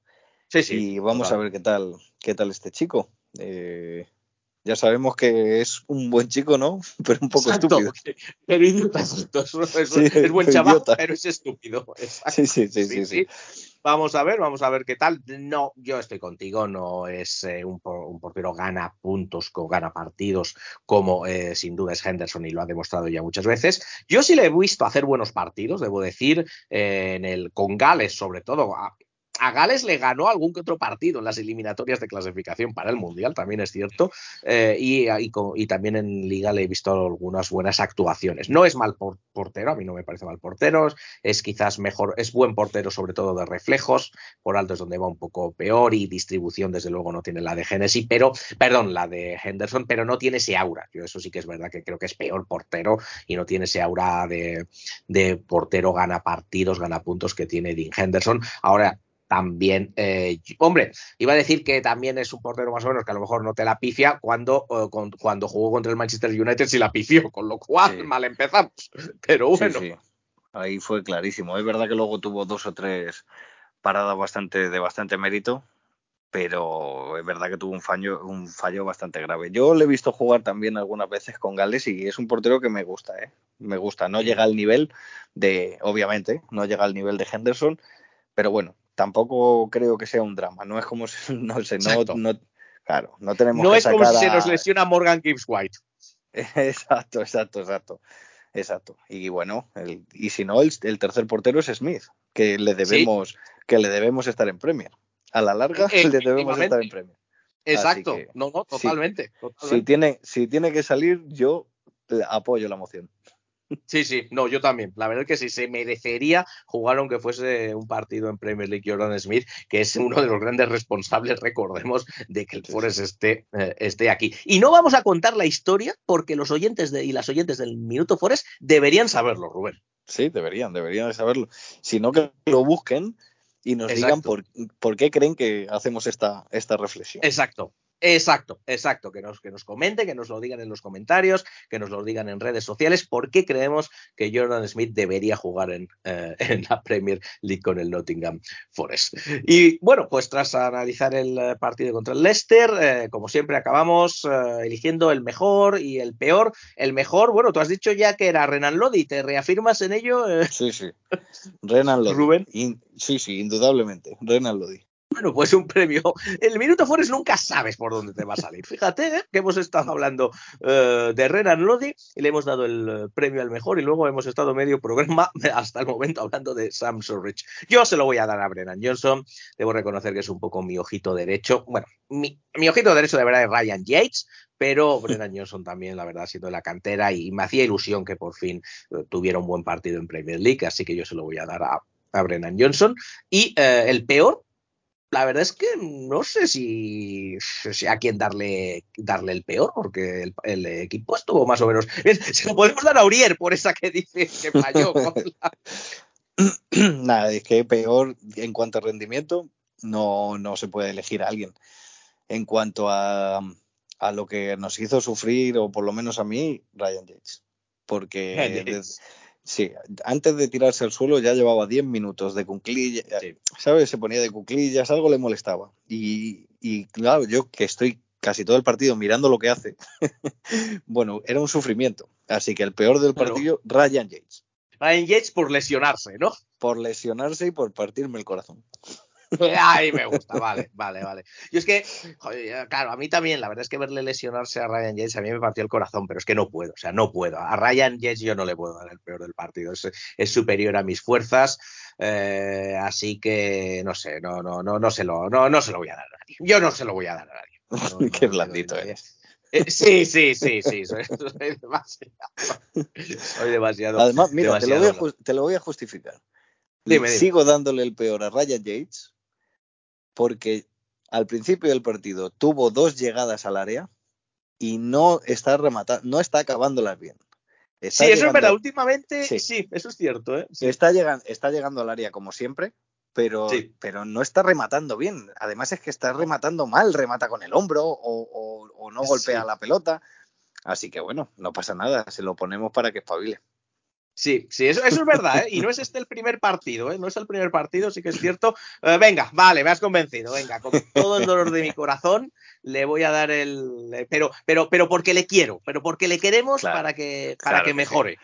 Sí, sí. y vamos a ver qué tal, qué tal este chico. Eh, ya sabemos que es un buen chico, ¿no? Pero un poco Exacto, estúpido. Pero idiota. Es, Sí, es buen chaval, idiota. pero es estúpido. Exacto. Sí, sí, sí, sí, sí. Vamos a ver, vamos a ver qué tal. No, yo estoy contigo, no es eh, un, un portero gana puntos, co- gana partidos, como eh, sin duda es Henderson y lo ha demostrado ya muchas veces. Yo sí le he visto hacer buenos partidos, debo decir, eh, en el, con Gales sobre todo. A, Gales le ganó algún que otro partido en las eliminatorias de clasificación para el Mundial, también es cierto, eh, y, también en Liga le he visto algunas buenas actuaciones. No es mal por- portero, a mí no me parece mal portero, es quizás mejor, es buen portero sobre todo de reflejos, por alto es donde va un poco peor y distribución desde luego no tiene la de Genesis, pero, perdón, la de Henderson, pero no tiene ese aura. Yo eso sí que es verdad que creo que es peor portero y no tiene ese aura de, de portero gana partidos, gana puntos que tiene Dean Henderson. Ahora, también, eh, hombre, iba a decir que también es un portero más o menos que a lo mejor no te la pifia cuando, eh, con- cuando jugó contra el Manchester United sí la pifió, con lo cual Sí. mal empezamos. Pero bueno, sí. Ahí fue clarísimo. Es verdad que luego tuvo dos o tres paradas bastante de bastante mérito, pero es verdad que tuvo un fallo, un fallo bastante grave. Yo le he visto jugar también algunas veces con Gales y es un portero que me gusta, ¿eh? Me gusta. No llega al nivel de, obviamente, no llega al nivel de Henderson, pero bueno, tampoco creo que sea un drama. No es como, si- no sé, no, no, claro, no tenemos no que es como si sacar se nos a- lesiona Morgan Gibbs White. Exacto, exacto, exacto. Exacto. Y bueno, el- y si no, el, el tercer portero es Smith, que le debemos, que le debemos estar en Premier. A la larga Eh, le debemos estar en Premier. Exacto. que, no, no, sí. totalmente. Si totalmente. tiene, si tiene que salir, yo apoyo la moción. Sí, sí, no, yo también. La verdad es que sí, se merecería jugar aunque fuese un partido en Premier League Jordan Smith, que es uno de los grandes responsables, recordemos, de que el Sí, Forest esté, eh, esté aquí. Y no vamos a contar la historia porque los oyentes de, y las oyentes del Minuto Forest deberían saberlo, Rubén. Sí, deberían, deberían de saberlo. Si no, que lo busquen y nos digan por, por qué creen que hacemos esta, esta reflexión. Exacto. Exacto, exacto, que nos, que nos comenten, que nos lo digan en los comentarios, que nos lo digan en redes sociales, por qué creemos que Jordan Smith debería jugar en, eh, en la Premier League con el Nottingham Forest. Y bueno, pues tras analizar el eh, partido contra el Leicester, eh, como siempre acabamos eh, eligiendo el mejor y el peor. El mejor, bueno, tú has dicho ya que era Renan Lodi, ¿te reafirmas en ello? Sí, sí. Renan Lodi. Rubén. In- sí, sí, indudablemente. Renan Lodi. Bueno, pues un premio. El Minuto Forest nunca sabes por dónde te va a salir. Fíjate ¿eh? que hemos estado hablando eh, de Renan Lodi y le hemos dado el eh, premio al mejor y luego hemos estado medio programa hasta el momento hablando de Sam Surridge. Yo se lo voy a dar a Brennan Johnson. Debo reconocer que es un poco mi ojito derecho. Bueno, mi, mi ojito derecho de verdad es Ryan Yates, pero Brennan Johnson también, la verdad, ha sido de la cantera y me hacía ilusión que por fin tuviera un buen partido en Premier League, así que yo se lo voy a dar a, a Brennan Johnson. Y el peor, la verdad es que no sé si, si a quién darle, darle el peor, porque el, el equipo estuvo más o menos. Se lo podemos dar a Aurier por esa que dice que falló. la- Nada, es que peor en cuanto a rendimiento, no, no se puede elegir a alguien. En cuanto a, a lo que nos hizo sufrir, o por lo menos a mí, Ryan Yates. Porque sí, antes de tirarse al suelo ya llevaba 10 minutos de cuclillas, Sí. ¿sabes? Se ponía de cuclillas, algo le molestaba. Y, y claro, yo que estoy casi todo el partido mirando lo que hace, bueno, era un sufrimiento. Así que el peor del partido, Ryan Yates. Ryan Yates por lesionarse, ¿no? Por lesionarse y por partirme el corazón. Ay, me gusta, vale, vale, vale. Yo es que, joder, claro, a mí también, la verdad es que verle lesionarse a Ryan Yates a mí me partió el corazón, pero es que no puedo, o sea, no puedo. A Ryan Yates yo no le puedo dar el peor del partido, es, es superior a mis fuerzas, eh, así que no sé, no, no, no, no se lo, no, no se lo voy a dar a nadie. Yo no se lo voy a dar a nadie. No, Qué blandito. Eh, sí, sí, sí, sí, soy, soy demasiado. Soy demasiado. Además, mira, te lo, voy a, demasiado- ju- te lo voy a justificar. Dime, dime. Sigo dándole el peor a Ryan Yates porque al principio del partido tuvo dos llegadas al área y no está rematando, no está acabándolas bien. Está Sí, eso es verdad. Últimamente, Sí. sí, eso es cierto. ¿eh? Sí. Está, llegando, está llegando al área como siempre, pero, Sí. pero no está rematando bien. Además es que está rematando mal, remata con el hombro o, o- o no golpea la pelota. Así que bueno, no pasa nada, se lo ponemos para que espabile. Sí, sí, eso, eso es verdad, ¿eh? Y no es este el primer partido, ¿eh? No es el primer partido, sí que es cierto. Eh, venga, vale, me has convencido, venga, con todo el dolor de mi corazón le voy a dar el... Pero, pero, pero porque le quiero, pero porque le queremos Claro, para que, para claro que que mejore. ¿eh?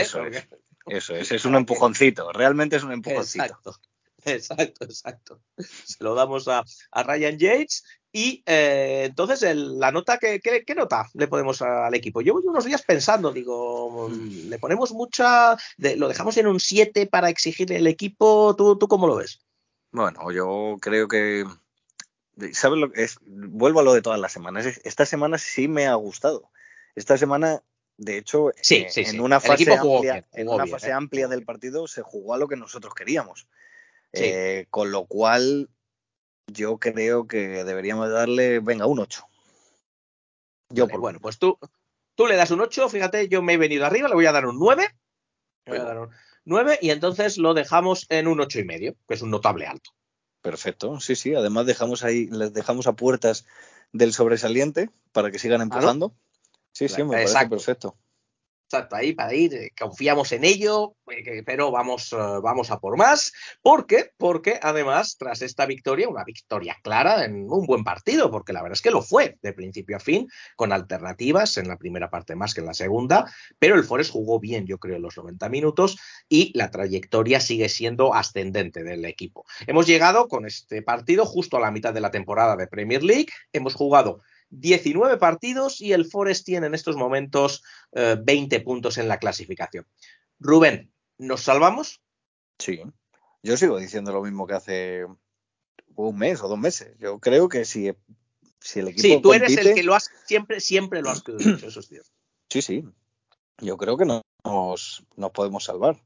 Eso es. Eso es, es un empujoncito, realmente es un empujoncito. Exacto. Exacto, exacto. Se lo damos a, a Ryan Yates. Y eh, entonces, el- la nota, ¿qué, qué, qué nota le ponemos al equipo? Yo unos días pensando, digo, mm, le ponemos mucha, de- lo dejamos en un 7 para exigirle el equipo, ¿tú, tú cómo lo ves? Bueno, yo creo que. ¿Sabes lo que es? Vuelvo a lo de todas las semanas. Es- Esta semana sí me ha gustado. Esta semana, de hecho, Sí, eh, sí, en sí. una fase amplia, bien, en una bien, fase ¿eh? amplia del partido se jugó a lo que nosotros queríamos. Con lo cual, yo creo que deberíamos darle, venga, un 8. Yo Vale, por bueno, pues tú, tú le das un 8, fíjate, yo me he venido arriba, le voy a dar un 9. Le voy a dar un 9 y entonces lo dejamos en un 8 y medio, que es un notable alto. Perfecto, sí, sí. Además dejamos ahí, les dejamos a puertas del sobresaliente para que sigan empujando. Sí, sí, me parece Exacto. perfecto. Exacto, ahí para ir, eh, confiamos en ello, eh, pero vamos, eh, vamos a por más. ¿Por qué? Porque además, tras esta victoria, una victoria clara en un buen partido, porque la verdad es que lo fue de principio a fin, con alternativas en la primera parte más que en la segunda, pero el Forest jugó bien, yo creo, los 90 minutos y la trayectoria sigue siendo ascendente del equipo. Hemos llegado con este partido justo a la mitad de la temporada de Premier League, hemos jugado 19 partidos y el Forest tiene en estos momentos eh, 20 puntos en la clasificación. Rubén, ¿nos salvamos? Sí. Yo sigo diciendo lo mismo que hace un mes o dos meses. Yo creo que si, si el equipo Sí, tú eres el que lo has siempre, siempre lo has dicho, eso es cierto. Sí, sí. Yo creo que no- nos, nos podemos salvar.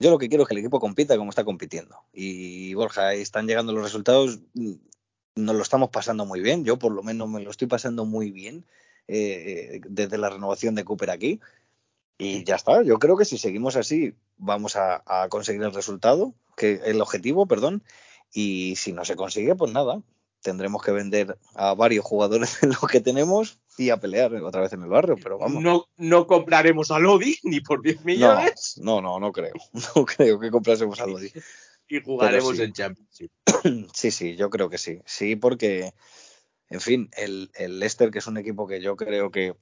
Yo lo que quiero es que el equipo compita como está compitiendo. Y Borja, están llegando los resultados. Nos lo estamos pasando muy bien. Yo por lo menos me lo estoy pasando muy bien eh, desde la renovación de Cooper aquí. Y ya está. Yo creo que si seguimos así vamos a, a conseguir el resultado, que el objetivo, perdón. Y si no se consigue, pues nada. Tendremos que vender a varios jugadores de lo que tenemos y a pelear otra vez en el barrio. Pero vamos. No, no compraremos a Lodi ni por 10 No, millones no, no, no creo. No creo que comprásemos algo así. Y jugaremos sí. en Championship. Sí, sí, yo creo que sí. Sí, porque, en fin, el, el Leicester, que es un equipo que yo creo que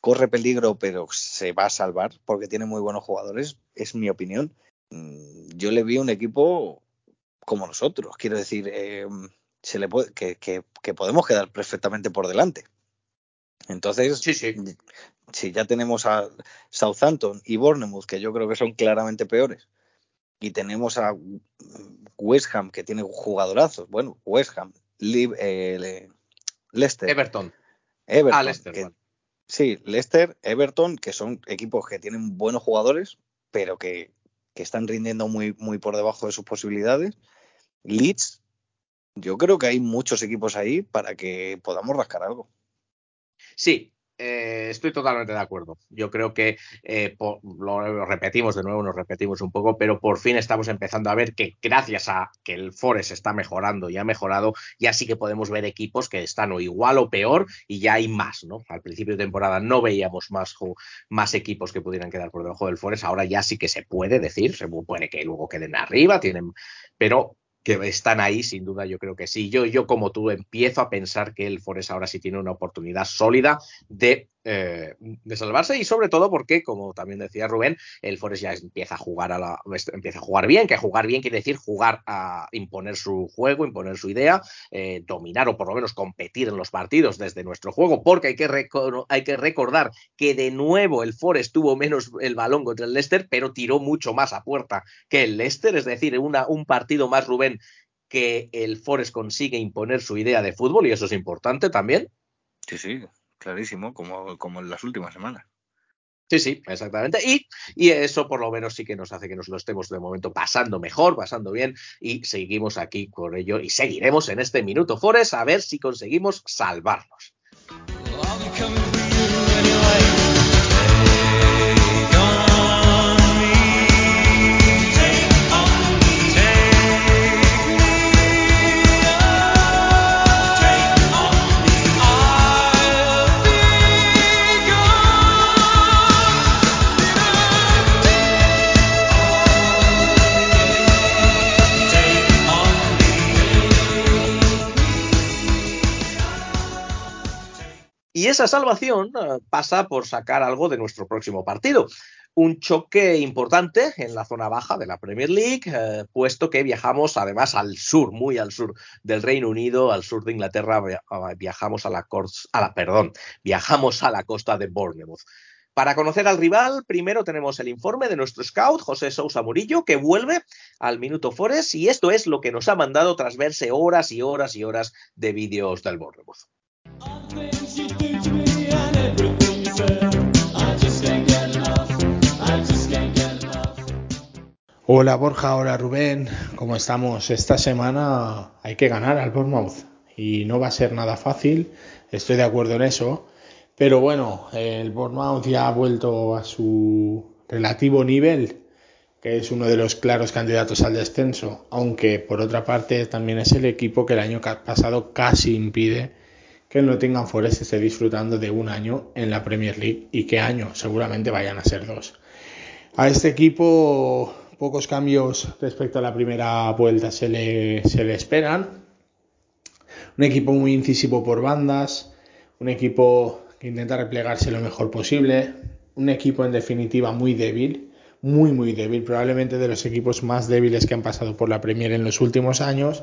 corre peligro, pero se va a salvar porque tiene muy buenos jugadores, es mi opinión. Mm, Yo le vi un equipo como nosotros, quiero decir, eh, se le puede, que, que- que podemos quedar perfectamente por delante. Entonces, Sí, sí. si ya tenemos a Southampton y Bournemouth, que yo creo que son claramente peores, y tenemos a West Ham, que tiene jugadorazos, bueno, West Ham, Liv- eh, Le- Leicester, Everton. Everton, Ah, Leicester, que- vale. sí, Leicester, Everton, que son equipos que tienen buenos jugadores, pero que, que están rindiendo muy, muy por debajo de sus posibilidades. Leeds, yo creo que hay muchos equipos ahí para que podamos rascar algo. Sí, eh, estoy totalmente de acuerdo. Yo creo que eh, lo repetimos de nuevo, nos repetimos un poco, pero por fin estamos empezando a ver que gracias a que el Forest está mejorando y ha mejorado, ya sí que podemos ver equipos que están o igual o peor y ya hay más, ¿no? Al principio de temporada no veíamos más, más equipos que pudieran quedar por debajo del Forest, ahora ya sí que se puede decir, se puede que luego queden arriba, tienen, pero que están ahí, sin duda, yo creo que sí. Yo, yo como tú, empiezo a pensar que el Forest ahora sí tiene una oportunidad sólida de, eh, de salvarse y sobre todo porque, como también decía Rubén, el Forest ya empieza a jugar a la, empieza a jugar bien, que jugar bien quiere decir jugar a imponer su juego, imponer su idea, eh, dominar o por lo menos competir en los partidos desde nuestro juego, porque hay que, hay que recordar que de nuevo el Forest tuvo menos el balón contra el Leicester, pero tiró mucho más a puerta que el Leicester, es decir, una, un partido más, Rubén, que el Forest consigue imponer su idea de fútbol y eso es importante también. Sí, sí, clarísimo, como, como en las últimas semanas. Sí, sí, exactamente. Y, y eso por lo menos sí que nos hace que nos lo estemos de momento pasando mejor, pasando bien y seguimos aquí por ello y seguiremos en este Minuto Forest a ver si conseguimos salvarnos. Y esa salvación eh, pasa por sacar algo de nuestro próximo partido. un choque importante en la zona baja de la Premier League, eh, puesto que viajamos además al sur, muy al sur del Reino Unido, al sur de Inglaterra, via- viajamos a la, viajamos a la costa de Bournemouth. Para conocer al rival, primero tenemos el informe de nuestro scout, José Sousa Murillo, que vuelve al Minuto Forest, y esto es lo que nos ha mandado tras verse horas y horas y horas de vídeos del Bournemouth. Hola Borja, hola Rubén, ¿cómo estamos? Esta semana hay que ganar al Bournemouth y no va a ser nada fácil, estoy de acuerdo en eso, pero bueno, el Bournemouth ya ha vuelto a su relativo nivel, que es uno de los claros candidatos al descenso, aunque por otra parte también es el equipo que el año pasado casi impide que el Nottingham Forest esté disfrutando de un año en la Premier League y qué año, seguramente vayan a ser dos. A este equipo pocos cambios respecto a la primera vuelta se le, se le esperan. Un equipo muy incisivo por bandas, un equipo que intenta replegarse lo mejor posible, un equipo en definitiva muy débil, muy muy débil, probablemente de los equipos más débiles que han pasado por la Premier en los últimos años,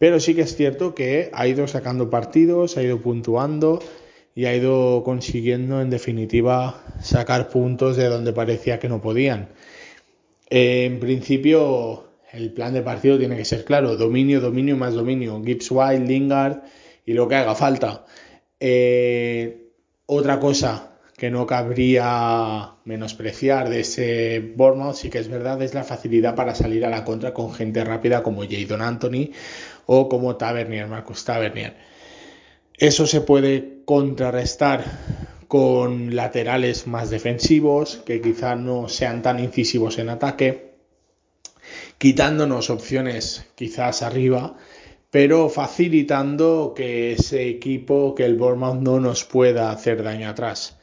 pero sí que es cierto que ha ido sacando partidos, ha ido puntuando y ha ido consiguiendo en definitiva sacar puntos de donde parecía que no podían. En principio, el plan de partido tiene que ser claro: dominio, dominio más dominio. Gibbs White, Lingard y lo que haga falta. Eh, otra cosa que no cabría menospreciar de ese Bournemouth, sí que es verdad, es la facilidad para salir a la contra con gente rápida como Jadon Anthony o como Tavernier, Marcus Tavernier. Eso se puede contrarrestar con laterales más defensivos, que quizá no sean tan incisivos en ataque, quitándonos opciones quizás arriba, pero facilitando que ese equipo, que el Bournemouth no nos pueda hacer daño atrás.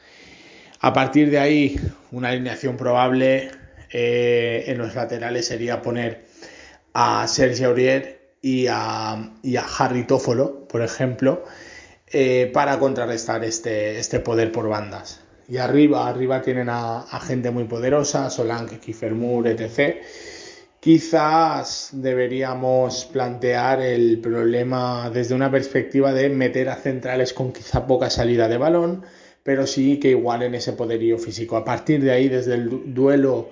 A partir de ahí, una alineación probable eh, en los laterales sería poner a Sergio Aurier y a, y a Harry Tófolo, por ejemplo, eh, para contrarrestar este, este poder por bandas. Y arriba, arriba tienen a, gente muy poderosa, Solanke, Kiefer Moore, etc. Quizás deberíamos plantear el problema desde una perspectiva de meter a centrales con quizá poca salida de balón, pero sí que igualen ese poderío físico. A partir de ahí, desde el du- duelo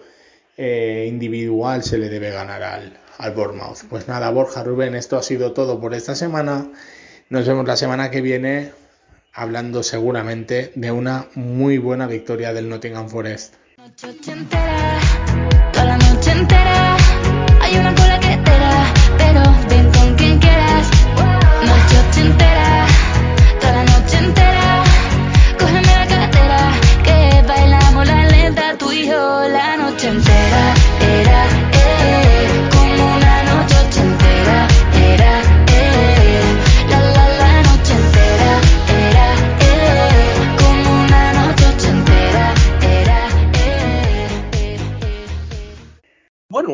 eh, individual, se le debe ganar al, al Bournemouth. Pues nada, Borja, Rubén, esto ha sido todo por esta semana. Nos vemos la semana que viene hablando seguramente de una muy buena victoria del Nottingham Forest.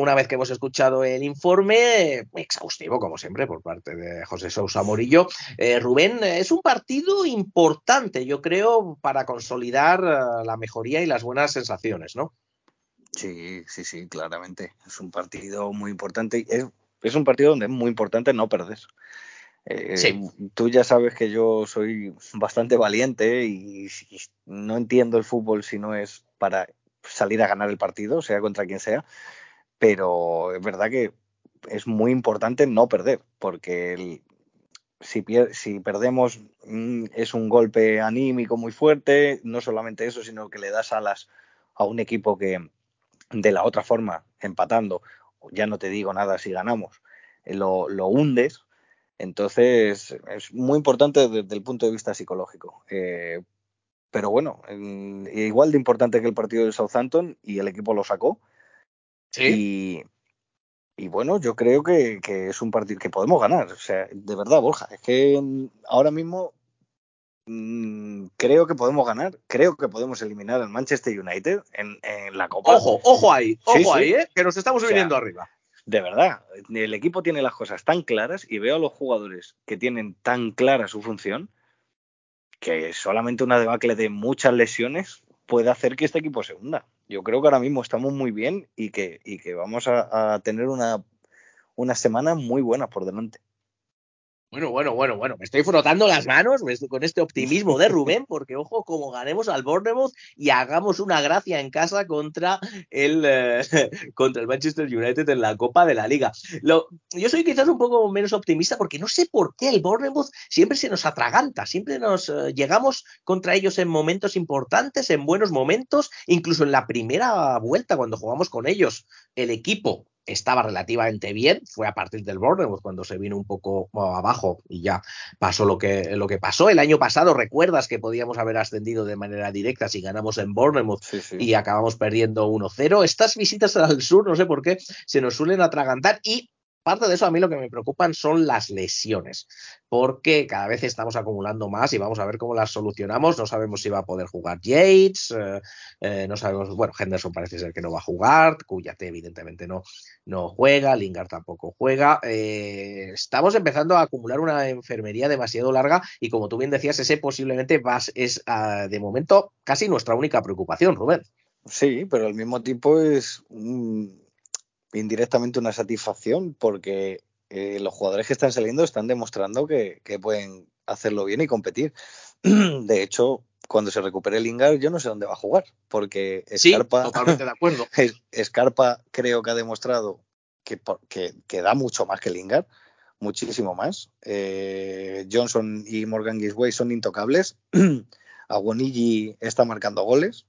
Una vez que hemos escuchado el informe, exhaustivo como siempre por parte de José Sousa Morillo, eh, Rubén, es un partido importante, yo creo, para consolidar eh, la mejoría y las buenas sensaciones, ¿no? Sí, sí, sí, claramente. Es un partido muy importante. Es, es un partido donde es muy importante no perder. Eh, Sí. Tú ya sabes que yo soy bastante valiente y, y no entiendo el fútbol si no es para salir a ganar el partido, sea contra quien sea. Pero es verdad que es muy importante no perder, porque el- si, pier- si perdemos mm, es un golpe anímico muy fuerte, no solamente eso, sino que le das alas a un equipo que de la otra forma, empatando, ya no te digo nada si ganamos, eh, lo, lo hundes. Entonces es muy importante desde el punto de vista psicológico. Eh, pero bueno, en- igual de importante que el partido de Southampton y el equipo lo sacó. Y, y bueno, yo creo que, que es un partido que podemos ganar. O sea, de verdad, Borja, es que ahora mismo mm, creo que podemos ganar. Creo que podemos eliminar al Manchester United en, en la Copa. Ojo, ojo ahí, ojo Sí, sí. ahí, ¿eh? que nos estamos O sea, viniendo arriba. De verdad, el equipo tiene las cosas tan claras y veo a los jugadores que tienen tan clara su función que solamente una debacle de muchas lesiones puede hacer que este equipo se hunda. Yo creo que ahora mismo estamos muy bien y que, y que vamos a, a tener una, una semana muy buena por delante. Bueno, bueno, bueno, bueno, me estoy frotando las manos con este optimismo de Rubén, porque ojo, como ganemos al Bournemouth y hagamos una gracia en casa contra el, eh, contra el Manchester United en la Copa de la Liga. Lo, yo soy quizás un poco menos optimista porque no sé por qué el Bournemouth siempre se nos atraganta, siempre nos eh, llegamos contra ellos en momentos importantes, en buenos momentos, incluso en la primera vuelta cuando jugamos con ellos, el equipo estaba relativamente bien, fue a partir del Bournemouth cuando se vino un poco abajo y ya pasó lo que, lo que pasó. El año pasado, recuerdas que podíamos haber ascendido de manera directa si ganamos en Bournemouth Sí, sí. y acabamos perdiendo 1-0. Estas visitas al sur, no sé por qué, se nos suelen atragantar y parte de eso a mí lo que me preocupan son las lesiones, porque cada vez estamos acumulando más y vamos a ver cómo las solucionamos. No sabemos si va a poder jugar Yates, eh, eh, no sabemos, bueno, Henderson parece ser que no va a jugar, Cuyate evidentemente no, no juega, Lingard tampoco juega. Eh, estamos empezando a acumular una enfermería demasiado larga y como tú bien decías, ese posiblemente es ah, de momento casi nuestra única preocupación, Rubén. Sí, pero al mismo tiempo es un- indirectamente una satisfacción porque eh, los jugadores que están saliendo están demostrando que, que pueden hacerlo bien y competir. De hecho, cuando se recupere Lingard, yo no sé dónde va a jugar, porque Sí, Scarpa, totalmente de acuerdo. Scarpa creo que ha demostrado que, que da mucho más que Lingard, muchísimo más. Eh, Johnson y Morgan Gisway son intocables. Aguonigi está marcando goles.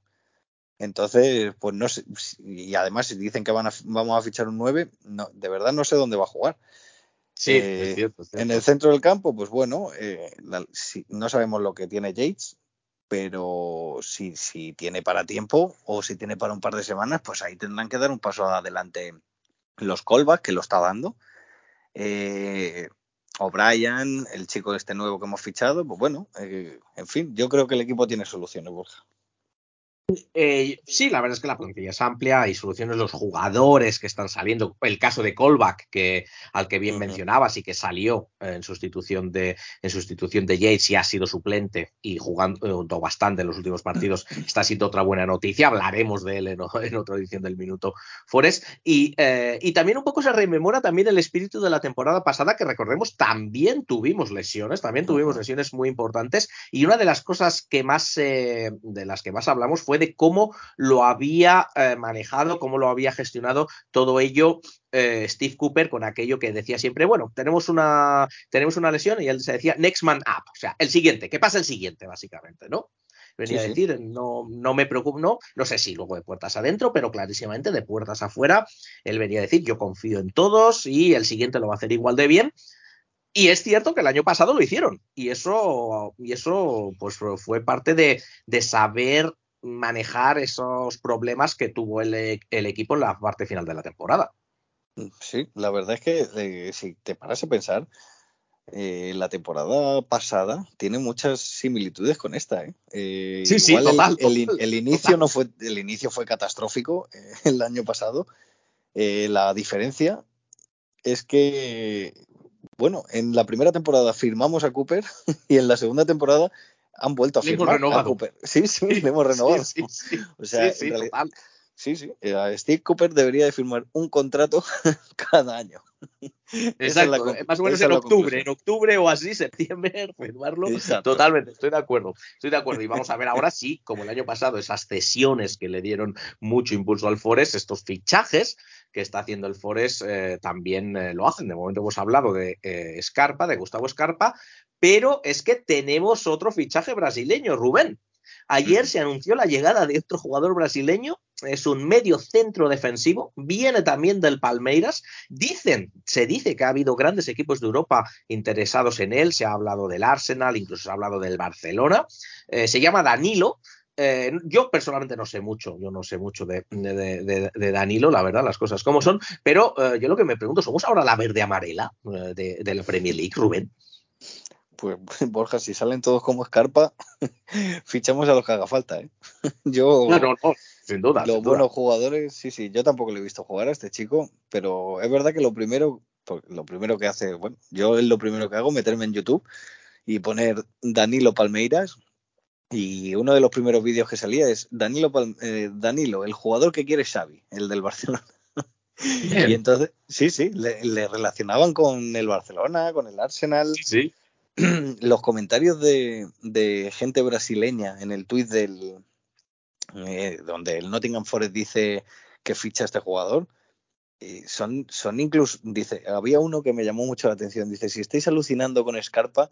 Entonces, pues no sé. Y además, si dicen que van a, vamos a fichar un 9, no, de verdad no sé dónde va a jugar. Sí, Eh, es cierto, es En cierto. el centro del campo, pues bueno, eh, la- si- no sabemos lo que tiene Yates, pero si, si tiene para tiempo o si tiene para un par de semanas, pues ahí tendrán que dar un paso adelante los callbacks, que lo está dando. Eh, O'Brien, el chico este nuevo que hemos fichado, pues bueno, eh, en fin, yo creo que el equipo tiene soluciones, Borja. Eh, sí, la verdad es que la plantilla es amplia, hay soluciones, los jugadores que están saliendo. El caso de Colback, que, al que bien mencionabas y que salió en sustitución de, en sustitución de Yates y ha sido suplente y jugando eh, bastante en los últimos partidos, está siendo otra buena noticia. Hablaremos de él en, otra edición del Minuto Forest. Y, eh, y también un poco se rememora también el espíritu de la temporada pasada, que recordemos, también tuvimos lesiones, también tuvimos lesiones muy importantes. Y una de las cosas que más, eh, de las que más hablamos fue de cómo lo había eh, manejado, cómo lo había gestionado todo ello eh, Steve Cooper con aquello que decía siempre, bueno, tenemos una, tenemos una lesión y él se decía next man up, o sea, el siguiente, que pasa el siguiente, básicamente, ¿no? Venía Sí, a sí. decir, no, no me preocupo, no, no sé si luego de puertas adentro, pero clarísimamente de puertas afuera, él venía a decir, yo confío en todos y el siguiente lo va a hacer igual de bien. Y es cierto que el año pasado lo hicieron. Y eso, y eso pues, fue parte de, de saber manejar esos problemas que tuvo el, el equipo en la parte final de la temporada. Sí, la verdad es que eh, si te paras a pensar, eh, la temporada pasada tiene muchas similitudes con esta. ¿eh? Eh, Sí, sí, el- total, el, inicio total. no fue, el inicio fue catastrófico el año pasado. La diferencia es que, bueno, en la primera temporada firmamos a Cooper y en la segunda temporada han vuelto a Le hemos firmar a renovado. Cooper. Sí, sí, le hemos renovado. Sí, sí, sí. O sea, Sí, realidad- total. Sí, sí. eh, Steve Cooper debería de firmar un contrato cada año. Esa es la Exacto, conclu- más o menos en octubre, en octubre o así, septiembre, firmarlo. Exacto. Totalmente, estoy de acuerdo, estoy de acuerdo. Y vamos a ver ahora sí, como el año pasado, esas cesiones que le dieron mucho impulso al Forest, estos fichajes que está haciendo el Forest eh, también eh, lo hacen. De momento hemos hablado de eh, Scarpa, de Gustavo Scarpa, pero es que tenemos otro fichaje brasileño, Rubén. Ayer se anunció la llegada de otro jugador brasileño, es un medio centro defensivo, viene también del Palmeiras. Dicen, se dice que ha habido grandes equipos de Europa interesados en él, se ha hablado del Arsenal, incluso se ha hablado del Barcelona. Eh, se llama Danilo. Eh, yo personalmente no sé mucho, yo no sé mucho de, de, de, de Danilo, la verdad, las cosas como son, pero eh, yo lo que me pregunto, ¿somos ahora la verde amarela eh, de, de la Premier League, Rubén? Pues Borja, si salen todos como escarpa, fichamos a los que haga falta, ¿eh? Yo, No, no, no, sin duda. los sin duda. buenos jugadores, sí, sí, yo tampoco le he visto jugar a este chico, pero es verdad que lo primero, lo primero que hace, bueno, yo es lo primero que hago, meterme en YouTube y poner Danilo Palmeiras Y uno de los primeros vídeos que salía es Danilo, eh, Danilo, el jugador que quiere Xavi, el del Barcelona. Y entonces, sí, sí, le, le relacionaban con el Barcelona, con el Arsenal. Sí. Los comentarios de, de gente brasileña en el tuit del eh, donde el Nottingham Forest dice que ficha a este jugador, eh, son, son incluso, dice, había uno que me llamó mucho la atención, dice, si estáis alucinando con Scarpa,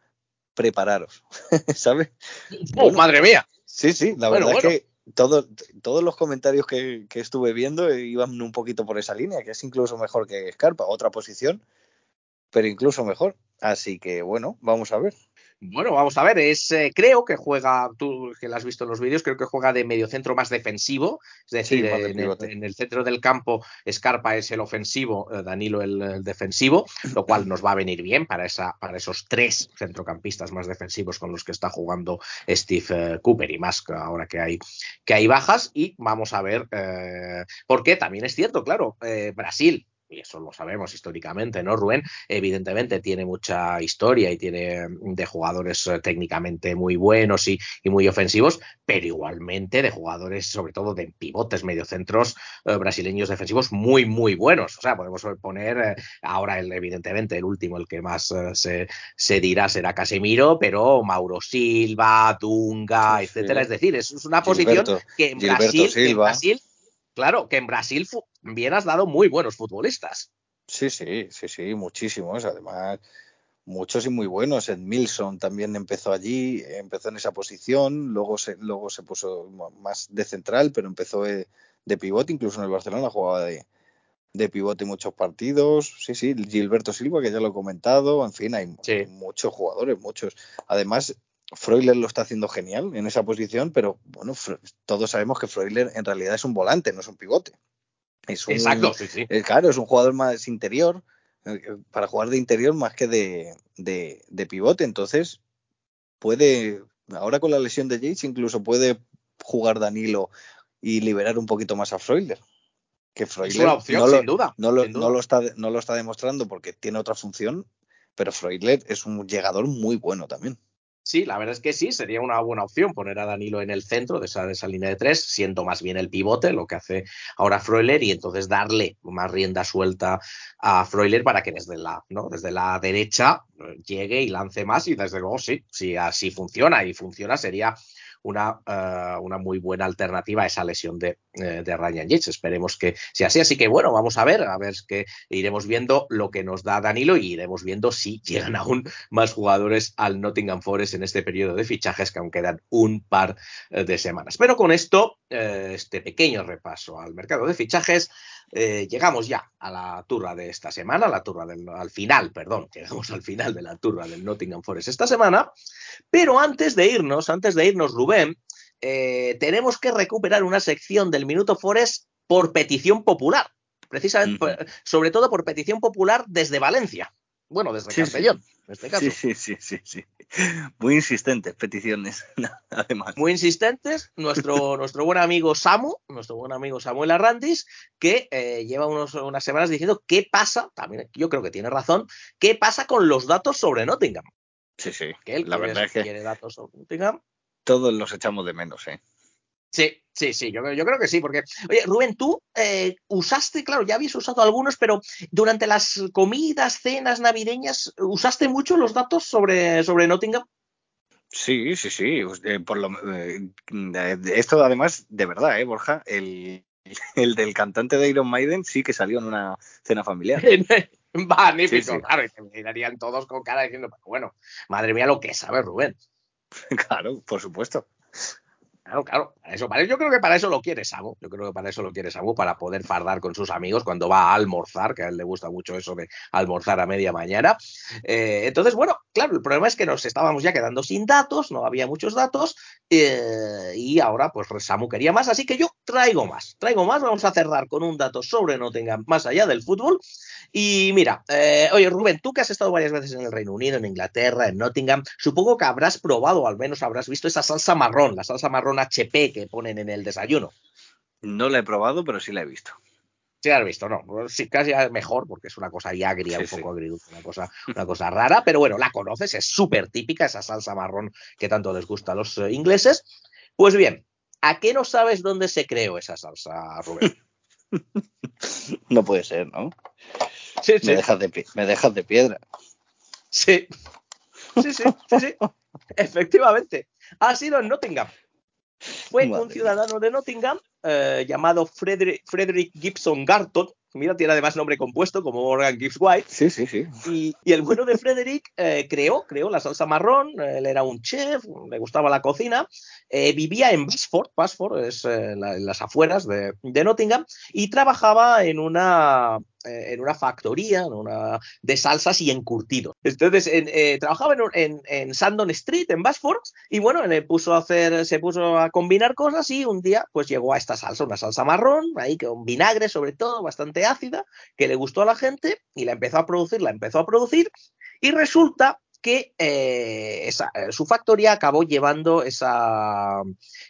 prepararos, ¿sabes? ¡Oh, madre mía! Sí, sí, la Bueno, verdad bueno. es que todo- todos los comentarios que, que estuve viendo iban un poquito por esa línea, que es incluso mejor que Scarpa, otra posición, pero incluso mejor. Así que bueno, vamos a ver. Bueno, vamos a ver, es eh, creo que juega, tú que lo has visto en los vídeos, creo que juega de mediocentro más defensivo, es decir, en, el, pivote. en el centro del campo Scarpa es el ofensivo, eh, Danilo el, el defensivo, lo cual nos va a venir bien para, esa, para esos tres centrocampistas más defensivos con los que está jugando Steve eh, Cooper y más ahora que hay, que hay bajas y vamos a ver, porque también es cierto, claro, Brasil. Y eso lo sabemos históricamente, ¿no, Rubén? Evidentemente tiene mucha historia y tiene mm, de jugadores eh, técnicamente muy buenos y, y muy ofensivos, pero igualmente de jugadores, sobre todo de pivotes, mediocentros eh, brasileños defensivos muy, muy buenos. O sea, podemos poner eh, ahora, el, evidentemente, el último, el que más eh, se, se dirá será Casemiro, pero Mauro Silva, Dunga, Sí, sí. etcétera. Es decir, es, una posición que en Gilberto Brasil, en. Brasil, claro, que en Brasil bien has dado muy buenos futbolistas. Sí, sí, sí, sí, muchísimos. Además, muchos y muy buenos. Ed Milson también empezó allí, empezó en esa posición, luego se, luego se puso más de central, pero empezó de, de pivote, incluso en el Barcelona jugaba de, de pivote muchos partidos. Sí, sí, Gilberto Silva, que ya lo he comentado, en fin, hay Sí. muchos jugadores, muchos. Además, Freuler lo está haciendo genial en esa posición, pero bueno, todos sabemos que Freuler en realidad es un volante, no es un pivote. Es un, Exacto, sí, sí. eh, claro, es un jugador más interior, eh, para jugar de interior más que de, de, de pivote. Entonces, puede, ahora con la lesión de Yates, incluso puede jugar Danilo y liberar un poquito más a Freuler. Que Es una opción, no, lo, sin duda. no, lo, sin duda. no lo está, no lo está demostrando porque tiene otra función, pero Freuler es un llegador muy bueno también. Sí, la verdad es que sí, sería una buena opción poner a Danilo en el centro de esa, línea de tres, siendo más bien el pivote, lo que hace ahora Freuler, y entonces darle más rienda suelta a Freuler para que desde la, ¿no? desde la derecha eh, llegue y lance más, y desde luego sí, si así funciona, y funciona, sería una, eh, una muy buena alternativa a esa lesión de, eh, de Ryan Yates. Esperemos que sea así. Así que bueno, vamos a ver, a ver que iremos viendo lo que nos da Danilo y iremos viendo si llegan aún más jugadores al Nottingham Forest en este periodo de fichajes que aún quedan un par eh, de semanas. Pero con esto, este pequeño repaso al mercado de fichajes, eh, llegamos ya a la turra de esta semana, la turra del, al final, perdón, llegamos al final de la turra del Nottingham Forest esta semana. Pero antes de irnos, antes de irnos, Rubén, eh, tenemos que recuperar una sección del Minuto Forest por petición popular. Precisamente, por- sobre todo por petición popular desde Valencia. Bueno, desde Sí, sí. En este caso. Sí, sí, sí, sí, sí. Muy insistentes peticiones, además. muy insistentes. Nuestro, nuestro buen amigo Samu, nuestro buen amigo Samuel Arrandis, que eh, lleva unos- unas semanas diciendo qué pasa, también yo creo que tiene razón, qué pasa con los datos sobre Nottingham. Sí, sí. Que él La quiere- verdad es que quiere datos sobre Nottingham. todos los echamos de menos, ¿eh? Sí, sí, sí, yo, creo- yo creo que sí, porque, oye, Rubén, tú eh, usaste, claro, ya habías usado algunos, pero durante las comidas, cenas navideñas, ¿usaste mucho los datos sobre, sobre Nottingham? Sí, sí, sí. eh, por lo, eh, esto, además, de verdad, ¿eh, Borja? El, el del cantante de Iron Maiden sí que salió en una cena familiar. Magnífico, Sí, sí. claro, y te mirarían todos con cara diciendo, pero bueno, madre mía lo que sabe Rubén. claro, por supuesto. Claro, claro, para eso, para, yo creo que para eso lo quiere Samu, yo creo que para eso lo quiere Samu, para poder fardar con sus amigos cuando va a almorzar, que a él le gusta mucho eso de almorzar a media mañana. Eh, entonces, bueno, claro, el problema es que nos estábamos ya quedando sin datos, no había muchos datos, eh, y ahora pues Samu quería más, así que yo traigo más, traigo más, vamos a cerrar con un dato sobre Nottingham más allá del fútbol. Y mira, eh, oye Rubén, tú que has estado varias veces en el Reino Unido, en Inglaterra, en Nottingham, supongo que habrás probado, o al menos habrás visto esa salsa marrón, la salsa marrón HP que ponen en el desayuno. No la he probado, pero sí la he visto. Sí, has visto, no. Sí, casi mejor, porque es una cosa ahí agria, Sí, un sí. poco agridulce, una cosa, una cosa rara, pero bueno, la conoces, es súper típica, esa salsa marrón que tanto les gusta a los eh, ingleses. Pues bien, ¿a qué no sabes dónde se creó esa salsa, Rubén? No puede ser, ¿no? Sí, Me, dejas de, me dejas de piedra. Sí. Sí, sí, sí, sí. Efectivamente. Ha sido en Nottingham. Fue Madre un ciudadano de Nottingham eh, llamado Frederick, Frederick Gibson Garton. Mira, tiene además nombre compuesto como Morgan Gibbs White. Sí, sí, sí. Y, y el bueno de Frederick eh, creó, creó la salsa marrón, él era un chef, le gustaba la cocina, eh, vivía en Basford, Basford es eh, la- en las afueras de, de Nottingham, y trabajaba en una, eh, en una factoría en una, de salsas y encurtidos. Entonces, en- eh, trabajaba en, en, en Sandon Street, en Basford, y bueno, le puso a hacer, se puso a combinar cosas y un día pues llegó a esta salsa, una salsa marrón, ahí con vinagre sobre todo, bastante ácida, que le gustó a la gente y la empezó a producir, la empezó a producir y resulta que eh, esa- eh, su factoría acabó llevando esa,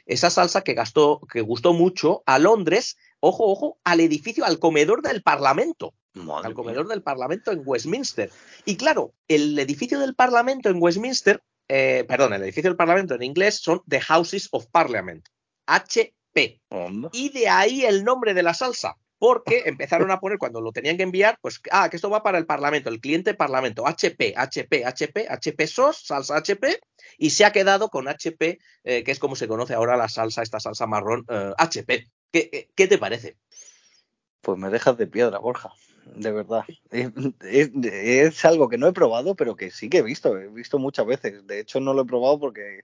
esa salsa que gastó, que gustó mucho a Londres, ojo, ojo, al edificio, al comedor del Parlamento Madre al mía. comedor del Parlamento en Westminster. Y claro, el edificio del Parlamento en Westminster, eh, perdón, el edificio del Parlamento en inglés son The Houses of Parliament, HP. Onda. Y de ahí el nombre de la salsa. Porque empezaron a poner cuando lo tenían que enviar, pues, ah, que esto va para el Parlamento, el cliente Parlamento, HP, HP, HP, HP SOS, salsa HP, y se ha quedado con HP, eh, que es como se conoce ahora la salsa, esta salsa marrón eh, HP. ¿Qué, qué- te parece? Pues me dejas de piedra, Borja. De verdad. Es, es- es algo que no he probado, pero que sí que he visto. He visto muchas veces. De hecho, no lo he probado porque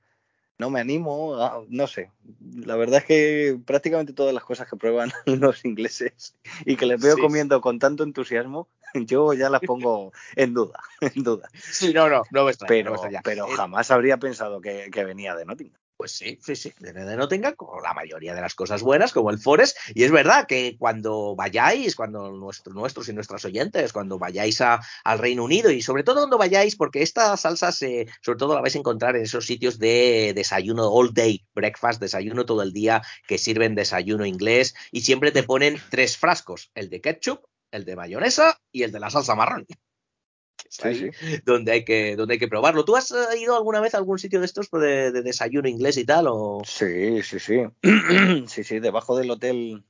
no me animo. a- no sé. La verdad es que prácticamente todas las cosas que prueban los ingleses y que les veo Sí. comiendo con tanto entusiasmo, yo ya las pongo en duda. En duda. Sí, no, no, no me extraña. no me Pero, pero Eh, jamás habría pensado que, que venía de Nottingham. Pues sí, sí, sí, de, Nottingham, como la mayoría de las cosas buenas, como el Forest. Y es verdad que cuando vayáis, cuando nuestro- nuestros y nuestras oyentes, cuando vayáis a- al Reino Unido y sobre todo cuando vayáis, porque esta salsa se, sobre todo la vais a encontrar en esos sitios de desayuno all day, breakfast, desayuno todo el día, que sirven desayuno inglés y siempre te ponen tres frascos, el de ketchup, el de mayonesa y el de la salsa marrón. Sí, Ahí, sí. donde hay que donde hay que probarlo. ¿Tú has eh, ido alguna vez a algún sitio de estos de, de desayuno inglés y tal? O... Sí, sí, sí. sí, sí, debajo del hotel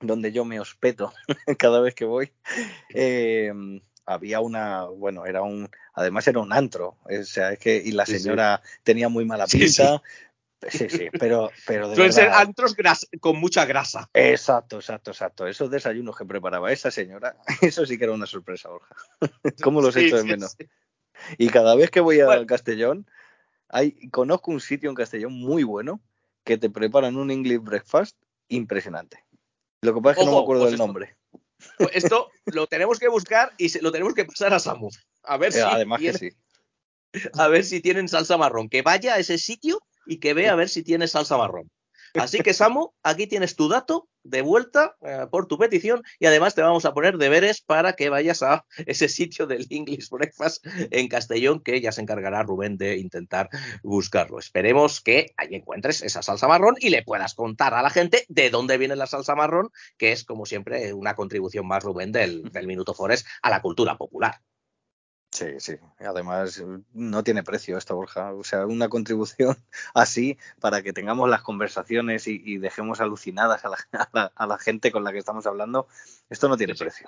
donde yo me hospedo cada vez que voy, eh, había una, bueno, era un, además era un antro, o sea, es que, y la Sí, sí. señora tenía muy mala pinta. Sí, sí, pero, pero de Suelen ser verdad. antros gras- con mucha grasa. Exacto, exacto, exacto. Esos desayunos que preparaba esa señora, eso sí que era una sorpresa, Borja. ¿Cómo los Sí, echo de sí, menos? sí. Y cada vez que voy a Bueno. Castellón, hay, conozco un sitio en Castellón muy bueno que te preparan un English breakfast impresionante. Lo que pasa es que no me acuerdo pues del esto- nombre. Pues esto lo tenemos que buscar y se- lo tenemos que pasar a Samu. A ver, Eh, si Además que sí. a ver si tienen salsa marrón. Que vaya a ese sitio y que vea a ver si tiene salsa marrón. Así que, Samu, aquí tienes tu dato de vuelta eh, por tu petición y además te vamos a poner deberes para que vayas a ese sitio del English Breakfast en Castellón que ya se encargará Rubén de intentar buscarlo. Esperemos que ahí encuentres esa salsa marrón y le puedas contar a la gente de dónde viene la salsa marrón, que es, como siempre, una contribución más, Rubén, del, del Minuto Forest a la cultura popular. Sí, sí. Además, no tiene precio esto, Borja. O sea, una contribución así para que tengamos las conversaciones y, y dejemos alucinadas a la, a, la, a la gente con la que estamos hablando. Esto no tiene Sí, sí.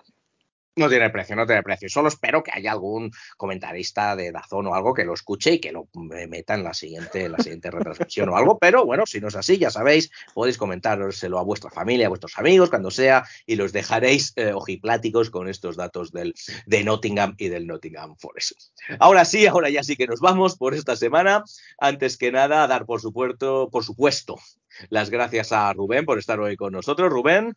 No tiene precio, no tiene precio. Solo espero que haya algún comentarista de Dazón o algo que lo escuche y que lo meta en la siguiente, en la siguiente retransmisión o algo. Pero bueno, si no es así, ya sabéis, podéis comentárselo a vuestra familia, a vuestros amigos, cuando sea, y los dejaréis eh, ojipláticos con estos datos del, de Nottingham y del Nottingham Forest. Ahora sí, ahora ya sí que nos vamos por esta semana. Antes que nada, dar por supuesto, por supuesto, las gracias a Rubén por estar hoy con nosotros. Rubén.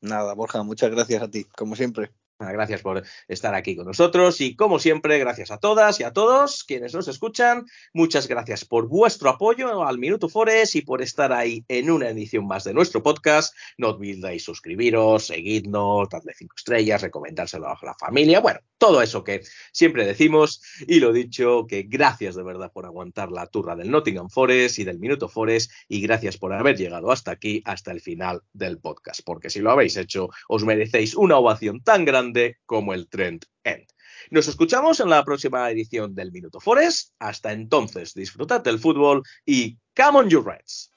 Nada, Borja, muchas gracias a ti, como siempre. Gracias por estar aquí con nosotros y como siempre, gracias a todas y a todos quienes nos escuchan. Muchas gracias por vuestro apoyo al Minuto Forest y por estar ahí en una edición más de nuestro podcast. No olvidéis suscribiros, seguidnos, darle cinco estrellas, recomendárselo a la familia. Bueno, todo eso que siempre decimos y lo dicho, que gracias de verdad por aguantar la turra del Nottingham Forest y del Minuto Forest y gracias por haber llegado hasta aquí, hasta el final del podcast, porque si lo habéis hecho, os merecéis una ovación tan grande como el Trend End. Nos escuchamos en la próxima edición del Minuto Forest. Hasta entonces, disfrutad del fútbol y come on you Reds.